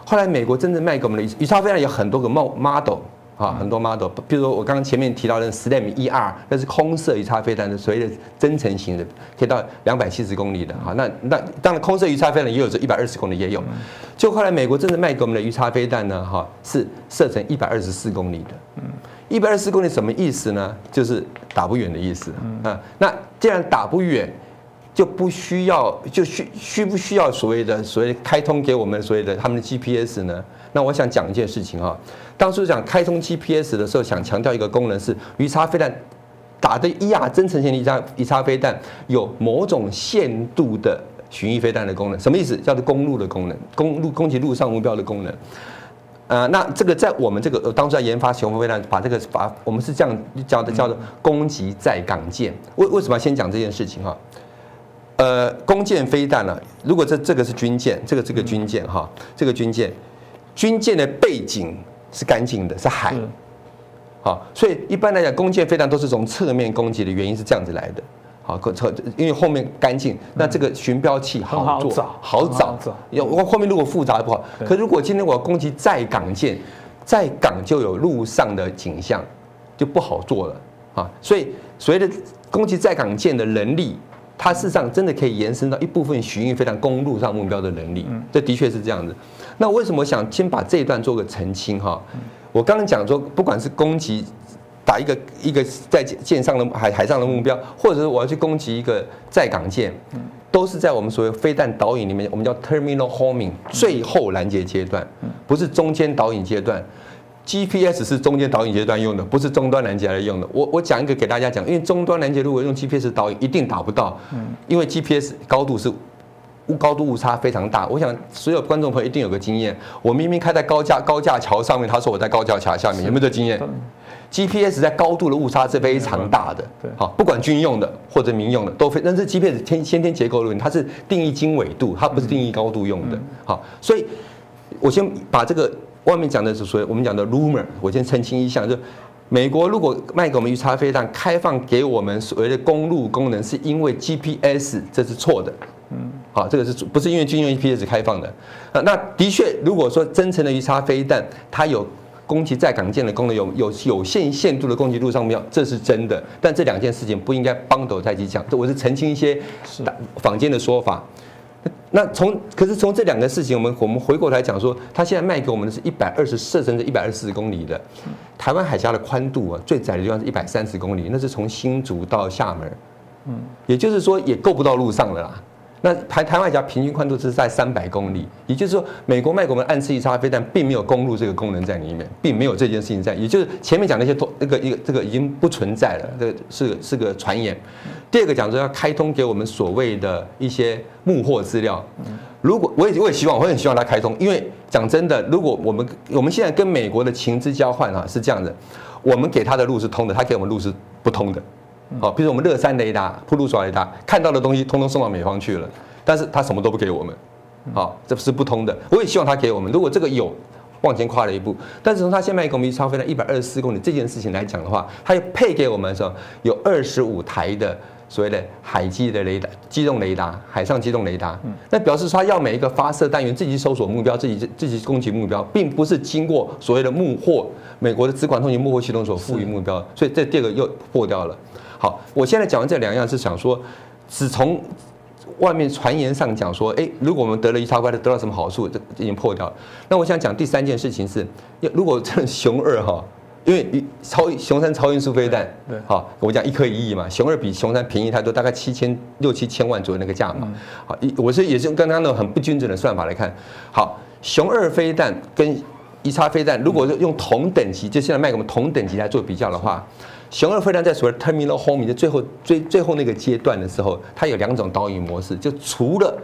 后来美国真正卖给我们的鱼叉飞弹有很多个 model 啊，很多 model，比如说我刚刚前面提到的 SLAM 一 R，那是空射鱼叉飞弹的所谓的增程型的，可以到两百七十公里的哈。那那当然空射鱼叉飞弹也有这一百二十公里也有。就后来美国真正卖给我们的鱼叉飞弹呢，哈，是射程一百二十四公里的。嗯，一百二十四公里什么意思呢？就是打不远的意思。嗯，那既然打不远。就不需要，就需需不需要所谓的所谓开通给我们所谓的他们的 GPS 呢？那我想讲一件事情哈，当初讲开通 GPS 的时候，想强调一个功能是鱼叉飞弹打的伊亚增程型的鱼叉鱼叉飞弹有某种限度的巡弋飞弹的功能，什么意思？叫做公路的功能，公路攻击陆上目标的功能。呃，那这个在我们这个当初在研发雄风飞弹，把这个把我们是这样叫的叫做攻击在港舰。为为什么要先讲这件事情哈？呃，弓箭飞弹呢？如果这这个是军舰，这个这个军舰哈，这个军舰，军舰的背景是干净的，是海，好，所以一般来讲，弓箭飞弹都是从侧面攻击的原因是这样子来的，好，侧因为后面干净，那这个巡标器好做，好找，要我后面如果复杂不好，可如果今天我要攻击在港舰，在港就有路上的景象，就不好做了。啊，所以所谓的攻击在港舰的能力。它事实上真的可以延伸到一部分巡弋飞弹公路上目标的能力，这的确是这样子。那为什么想先把这一段做个澄清哈？我刚刚讲说，不管是攻击打一个一个在舰上的海海上的目标，或者是我要去攻击一个在港舰，都是在我们所谓飞弹导引里面，我们叫 terminal homing 最后拦截阶段，不是中间导引阶段。GPS 是中间导引阶段用的，不是终端拦截来用的。我我讲一个给大家讲，因为终端拦截如果用 GPS 导引，一定打不到。嗯，因为 GPS 高度是误高度误差非常大。我想所有观众朋友一定有个经验，我明明开在高架高架桥上面，他说我在高架桥下面，有没有这经验？GPS 在高度的误差是非常大的。对，好，不管军用的或者民用的都非，但是 GPS 天先天结构论，它是定义经纬度，它不是定义高度用的。好，所以我先把这个。外面讲的是所谓，我们讲的 rumor，我先澄清一下，就美国如果卖给我们鱼叉飞弹，开放给我们所谓的公路功能，是因为 GPS，这是错的。嗯，好，这个是不是因为军用 GPS 开放的？啊，那的确，如果说真诚的鱼叉飞弹，它有攻击在港舰的功能，有有有限限度的攻击陆上目标，这是真的。但这两件事情不应该帮斗在一起讲，这我是澄清一些坊间的说法。那从可是从这两个事情，我们我们回过来讲说，他现在卖给我们的是一百二十四甚至一百二十四公里的，台湾海峡的宽度啊，最窄的地方是一百三十公里，那是从新竹到厦门，嗯，也就是说也够不到路上了啦。那台台湾海峡平均宽度是在三百公里，也就是说，美国卖给我们暗刺一叉飞弹，并没有公路这个功能在里面，并没有这件事情在，也就是前面讲那些都那个一个这个已经不存在了，这个是是个传言。第二个讲说要开通给我们所谓的一些幕后资料，如果我也我也希望，我很希望它开通，因为讲真的，如果我们我们现在跟美国的情资交换啊是这样的，我们给他的路是通的，他给我们路是不通的。好，比如我们乐山雷达、铺路索雷达看到的东西，通通送到美方去了，但是他什么都不给我们，好，这是不通的。我也希望他给我们。如果这个有往前跨了一步。但是从它现在给我们超飞了一百二十四公里这件事情来讲的话，它又配给我们说有二十五台的所谓的海基的雷达、机动雷达、海上机动雷达。那表示说它要每一个发射单元自己搜索目标、自己自己攻击目标，并不是经过所谓的幕后美国的资管通讯幕后系统所赋予目标。所以这第二个又破掉了。好，我现在讲完这两样是想说，只从。外面传言上讲说，哎，如果我们得了一叉快的，得到什么好处？这已经破掉了。那我想讲第三件事情是，如果这熊二哈，因为超熊三超音速飞弹，对，好，我讲一颗一亿嘛，熊二比熊三便宜太多，大概七千六七千万左右那个价嘛。好，一我是也是用刚刚那种很不精准的算法来看，好，熊二飞弹跟一叉飞弹，如果用同等级，就现在卖给我们同等级来做比较的话。雄二飞弹在所谓 terminal homing 的最后最最后那个阶段的时候，它有两种导引模式，就除了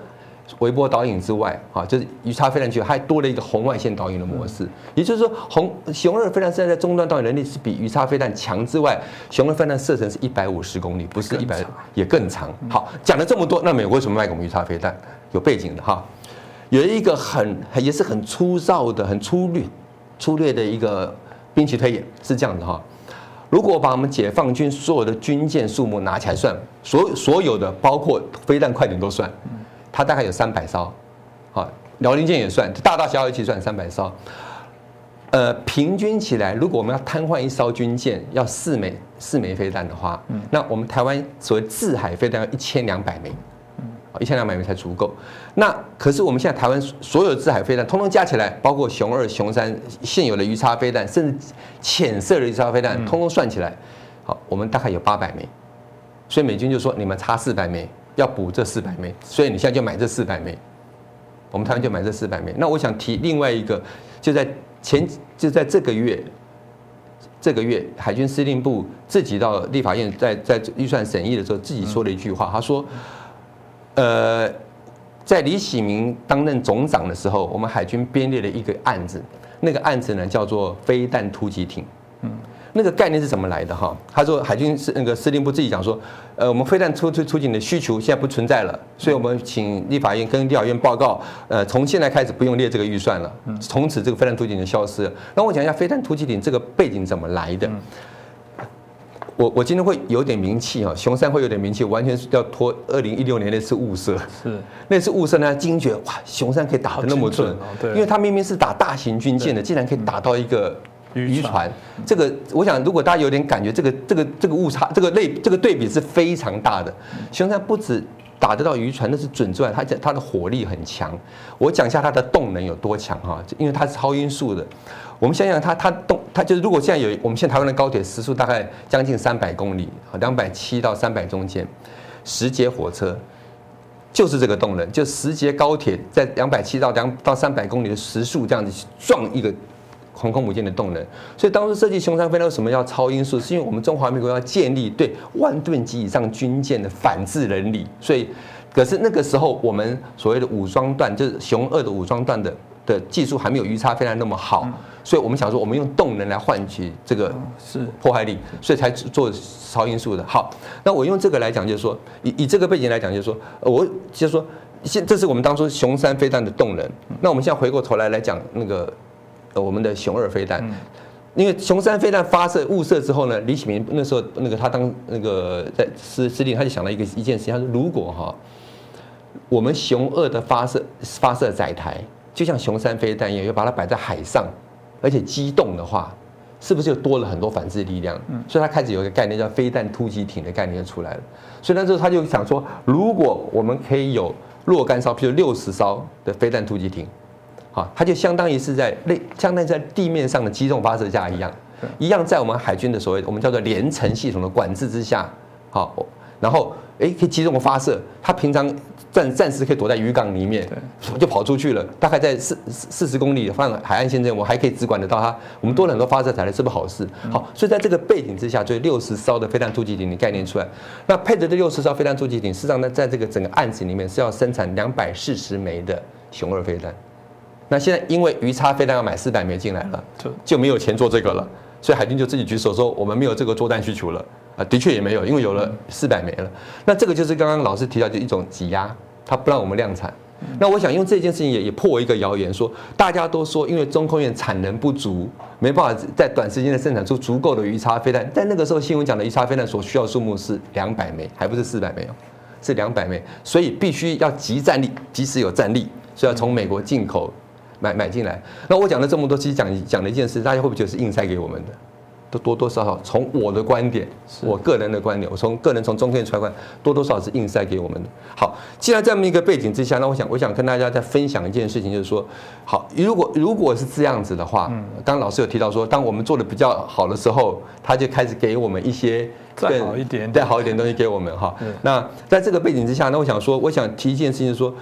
微波导引之外，啊，就是鱼叉飞弹区还多了一个红外线导引的模式。也就是说，红雄二飞弹现在在终端导引能力是比鱼叉飞弹强之外，雄二飞弹射程是一百五十公里，不是一百也更长。好，讲了这么多，那美国为什么卖给我们鱼叉飞弹？有背景的哈，有一个很也是很粗糙的、很粗略、粗略的一个兵棋推演是这样的哈。如果把我们解放军所有的军舰数目拿起来算，所所有的包括飞弹快艇都算，它大概有三百艘，好，辽宁舰也算，大大小小一起算三百艘。呃，平均起来，如果我们要瘫痪一艘军舰，要四枚四枚飞弹的话，那我们台湾所谓自海飞弹要一千两百枚。一千两百枚才足够。那可是我们现在台湾所有制海飞弹，通通加起来，包括熊二、熊三现有的鱼叉飞弹，甚至浅色的鱼叉飞弹，通通算起来，好，我们大概有八百枚。所以美军就说你们差四百枚，要补这四百枚，所以你现在就买这四百枚。我们台湾就买这四百枚。那我想提另外一个，就在前就在这个月，这个月海军司令部自己到立法院在在预算审议的时候，自己说了一句话，他说。呃，在李喜明担任总长的时候，我们海军编列了一个案子，那个案子呢叫做飞弹突击艇。嗯，那个概念是怎么来的哈？他说海军是那个司令部自己讲说，呃，我们飞弹突突突警的需求现在不存在了，所以我们请立法院跟立法院报告，呃，从现在开始不用列这个预算了，从此这个飞弹突击艇就消失了。那我讲一下飞弹突击艇这个背景怎么来的。我我今天会有点名气啊，熊山会有点名气，完全是要拖二零一六年那次雾社，是。那次雾色呢惊觉哇，熊山可以打得那么准，对，因为他明明是打大型军舰的，竟然可以打到一个渔船，这个我想如果大家有点感觉，这个这个这个误差，这个类这个对比是非常大的。熊山不止打得到渔船，那是准之外，它它的火力很强。我讲一下它的动能有多强哈，因为它是超音速的。我们想想，它它动它就是，如果现在有我们现在台湾的高铁时速大概将近三百公里，两百七到三百中间，十节火车就是这个动能，就十节高铁在两百七到两到三百公里的时速这样子撞一个航空母舰的动能。所以当时设计雄三飞弹为什么要超音速？是因为我们中华民国要建立对万吨级以上军舰的反制能力。所以，可是那个时候我们所谓的武装段，就是雄二的武装段的。的技术还没有鱼叉飞弹那么好，所以我们想说，我们用动能来换取这个是破坏力，所以才做超音速的。好，那我用这个来讲，就是说，以以这个背景来讲，就是说，我就是说，现这是我们当初雄三飞弹的动能。那我们现在回过头来来讲那个呃我们的雄二飞弹，因为雄三飞弹发射误射之后呢，李启明那时候那个他当那个在司司令，他就想了一个一件事情，他说如果哈我们雄二的发射发射载台。就像雄三飞弹一样，要把它摆在海上，而且机动的话，是不是就多了很多反制力量？嗯，所以他开始有一个概念叫飞弹突击艇的概念就出来了。所以那时候他就想说，如果我们可以有若干艘，譬如六十艘的飞弹突击艇，好，它就相当于是在类，相当于在地面上的机动发射架一样，一样在我们海军的所谓我们叫做连层系统的管制之下，好，然后哎可以集中发射，它平常。暂暂时可以躲在渔港里面，就跑出去了。大概在四四十公里放海岸线这，我还可以只管得到它。我们多了很多发射台了，是不是好事？好，所以在这个背景之下，就六十艘的飞弹突击艇的概念出来。那配着这六十艘飞弹突击艇，事实上呢，在这个整个案子里面是要生产两百四十枚的雄二飞弹。那现在因为鱼叉飞弹要买四百枚进来了，就就没有钱做这个了。所以海军就自己举手说，我们没有这个作战需求了。啊，的确也没有，因为有了四百枚了。那这个就是刚刚老师提到的一种挤压，它不让我们量产。那我想用这件事情也也破一个谣言，说大家都说因为中科院产能不足，没办法在短时间内生产出足够的鱼叉飞弹。但那个时候新闻讲的鱼叉飞弹所需要数目是两百枚，还不是四百枚哦，是两百枚，所以必须要集战力，即使有战力，所以要从美国进口买买进来。那我讲了这么多，其实讲讲了一件事，大家会不会觉得是硬塞给我们的？都多多少少从我的观点，我个人的观点，我从个人从中科院出来，多多少是硬塞给我们的。好，既然这么一个背景之下，那我想我想跟大家再分享一件事情，就是说，好，如果如果是这样子的话，刚刚老师有提到说，当我们做的比较好的时候，他就开始给我们一些再好一点、再好一点东西给我们哈。那在这个背景之下，那我想说，我想提一件事情，就是说。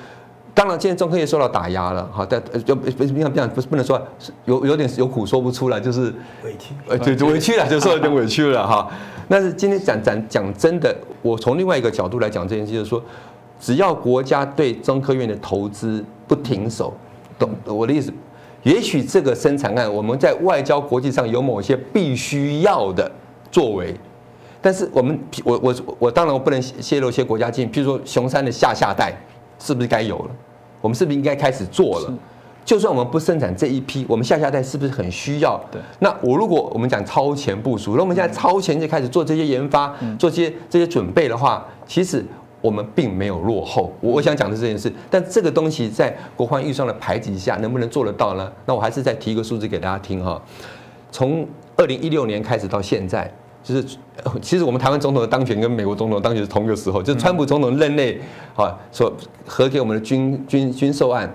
当然，现在中科院受到打压了，哈，但就不不这样这样，不是不能说有有点有苦说不出来，就是委屈，呃，对，委屈了，就受了点委屈了哈。但是今天讲讲讲真的，我从另外一个角度来讲这件事，就是说，只要国家对中科院的投资不停手，懂我的意思？也许这个生产案，我们在外交国际上有某些必须要的作为，但是我们我我我当然我不能泄露一些国家机密，譬如说熊山的下下代是不是该有了？我们是不是应该开始做了？就算我们不生产这一批，我们下下代是不是很需要？对。那我如果我们讲超前部署，那我们现在超前就开始做这些研发，做这些这些准备的话，其实我们并没有落后。我我想讲的是这件事，但这个东西在国防预算的排挤下，能不能做得到呢？那我还是再提一个数字给大家听哈。从二零一六年开始到现在。就是，其实我们台湾总统的当选跟美国总统当选是同一个时候，就是川普总统任内啊所核给我们的军军军售案，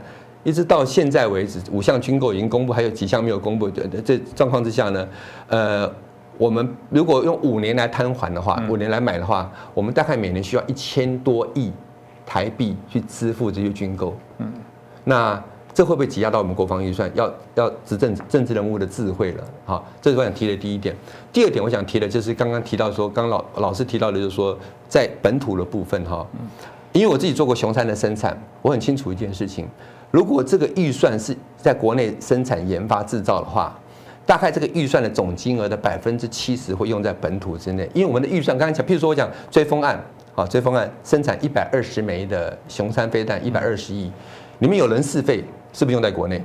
一直到现在为止，五项军购已经公布，还有几项没有公布。的这状况之下呢，呃，我们如果用五年来摊还的话，五年来买的话，我们大概每年需要一千多亿台币去支付这些军购。嗯，那。这会不会挤压到我们国防预算？要要执政政治人物的智慧了，好，这是我想提的第一点。第二点，我想提的就是刚刚提到说，刚老老师提到的，就是说在本土的部分哈，因为我自己做过熊山的生产，我很清楚一件事情：如果这个预算是在国内生产研发制造的话，大概这个预算的总金额的百分之七十会用在本土之内。因为我们的预算刚才讲，譬如说我讲追风案，好，追风案生产一百二十枚的熊山飞弹，一百二十亿，里面有人事费。是不是用在国内？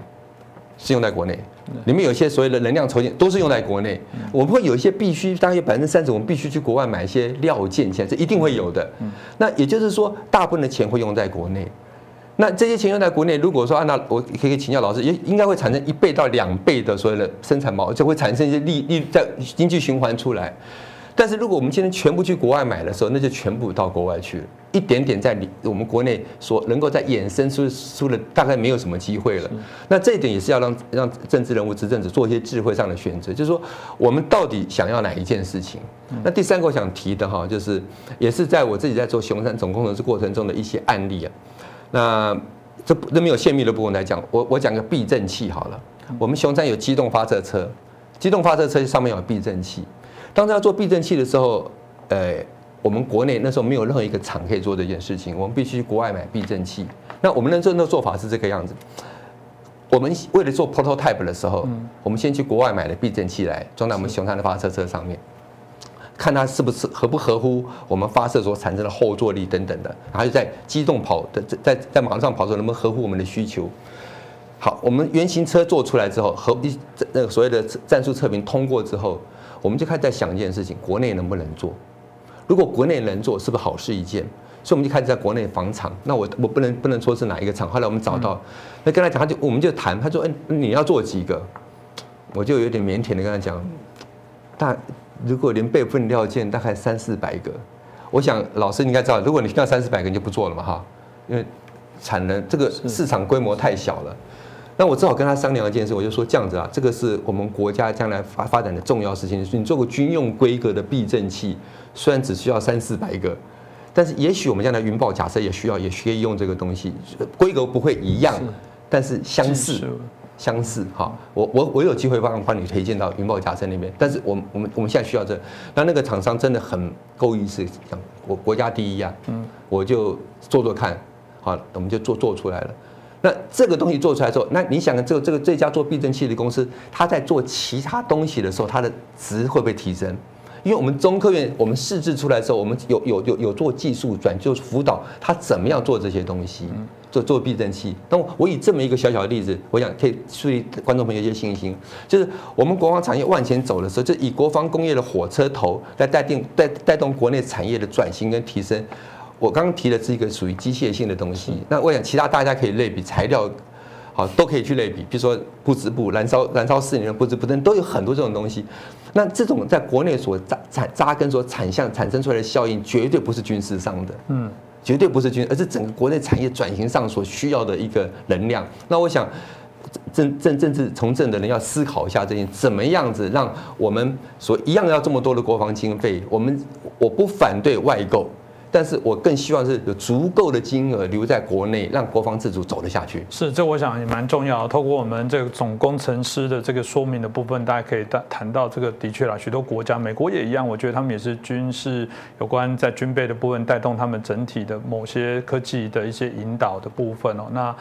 是用在国内。里面有一些所谓的能量筹建，都是用在国内。我们会有一些必须，大概有百分之三十，我们必须去国外买一些料件，现在这一定会有的。那也就是说，大部分的钱会用在国内。那这些钱用在国内，如果说按照我可以请教老师，也应该会产生一倍到两倍的所谓的生产毛，就会产生一些利利在经济循环出来。但是如果我们今天全部去国外买的时候，那就全部到国外去了，一点点在里我们国内所能够在衍生出出的大概没有什么机会了。那这一点也是要让让政治人物、执政者做一些智慧上的选择，就是说我们到底想要哪一件事情？那第三个我想提的哈，就是也是在我自己在做熊山总工程师过程中的一些案例啊。那这这没有泄密的部分来讲，我我讲个避震器好了。我们熊山有机动发射车，机动发射车上面有避震器。当时要做避震器的时候，呃，我们国内那时候没有任何一个厂可以做这件事情，我们必须国外买避震器。那我们那时候的做法是这个样子：我们为了做 prototype 的时候，我们先去国外买了避震器来装在我们熊山的发射车上面，看它是不是合不合乎我们发射所产生的后坐力等等的，然后在机动跑的在在马路上跑的时候能不能合乎我们的需求。好，我们原型车做出来之后，和一那个所谓的战术测评通过之后。我们就开始在想一件事情：国内能不能做？如果国内能做，是不是好事一件？所以我们就开始在国内房厂。那我我不能不能说是哪一个厂。后来我们找到，那跟他讲，他就我们就谈，他说：“嗯，你要做几个？”我就有点腼腆的跟他讲：“大如果连备份料件大概三四百个，我想老师应该知道，如果你听到三四百个，你就不做了嘛哈，因为产能这个市场规模太小了。”那我正好跟他商量一件事，我就说这样子啊，这个是我们国家将来发发展的重要事情。你做个军用规格的避震器，虽然只需要三四百个，但是也许我们将来云豹假设也需要，也可以用这个东西，规格不会一样，但是相似，相似。哈，我我我有机会帮帮你推荐到云豹假设那边，但是我我们我们现在需要这，那那个厂商真的很够意思，讲我国家第一呀，嗯，我就做做看，好，我们就做做出来了。那这个东西做出来之后，那你想，这个这个这家做避震器的公司，它在做其他东西的时候，它的值会不会提升？因为我们中科院我们试制出来之后，我们有有有有做技术转就是辅导他怎么样做这些东西，做做避震器。那我以这么一个小小的例子，我想可以树立观众朋友一些信心，就是我们国防产业往前走的时候，就以国防工业的火车头来带动带带动国内产业的转型跟提升。我刚刚提的是一个属于机械性的东西，那我想其他大家可以类比材料。好，都可以去类比，比如说不织布、燃烧燃烧四年的不织布等，都有很多这种东西。那这种在国内所扎产扎根所产项产生出来的效应，绝对不是军事上的，嗯，绝对不是军，而是整个国内产业转型上所需要的一个能量。那我想，政政政治从政的人要思考一下这件，怎么样子让我们所一样要这么多的国防经费，我们我不反对外购。但是我更希望是有足够的金额留在国内，让国防自主走得下去。是，这我想也蛮重要。透过我们这个总工程师的这个说明的部分，大家可以谈谈到这个，的确啦，许多国家，美国也一样，我觉得他们也是军事有关在军备的部分带动他们整体的某些科技的一些引导的部分哦。那。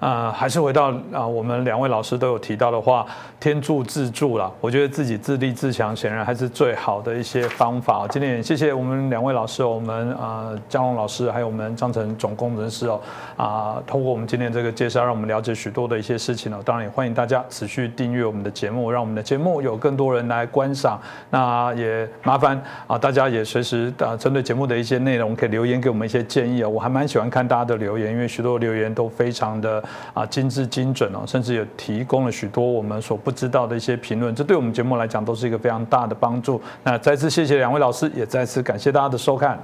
啊，还是回到啊，我们两位老师都有提到的话，天助自助了。我觉得自己自立自强，显然还是最好的一些方法。今天也谢谢我们两位老师，我们啊江龙老师，还有我们张成总工程师哦，啊，通过我们今天这个介绍，让我们了解许多的一些事情哦。当然也欢迎大家持续订阅我们的节目，让我们的节目有更多人来观赏。那也麻烦啊，大家也随时啊，针对节目的一些内容，可以留言给我们一些建议哦。我还蛮喜欢看大家的留言，因为许多留言都非常的。啊，精致精准哦，甚至也提供了许多我们所不知道的一些评论，这对我们节目来讲都是一个非常大的帮助。那再次谢谢两位老师，也再次感谢大家的收看。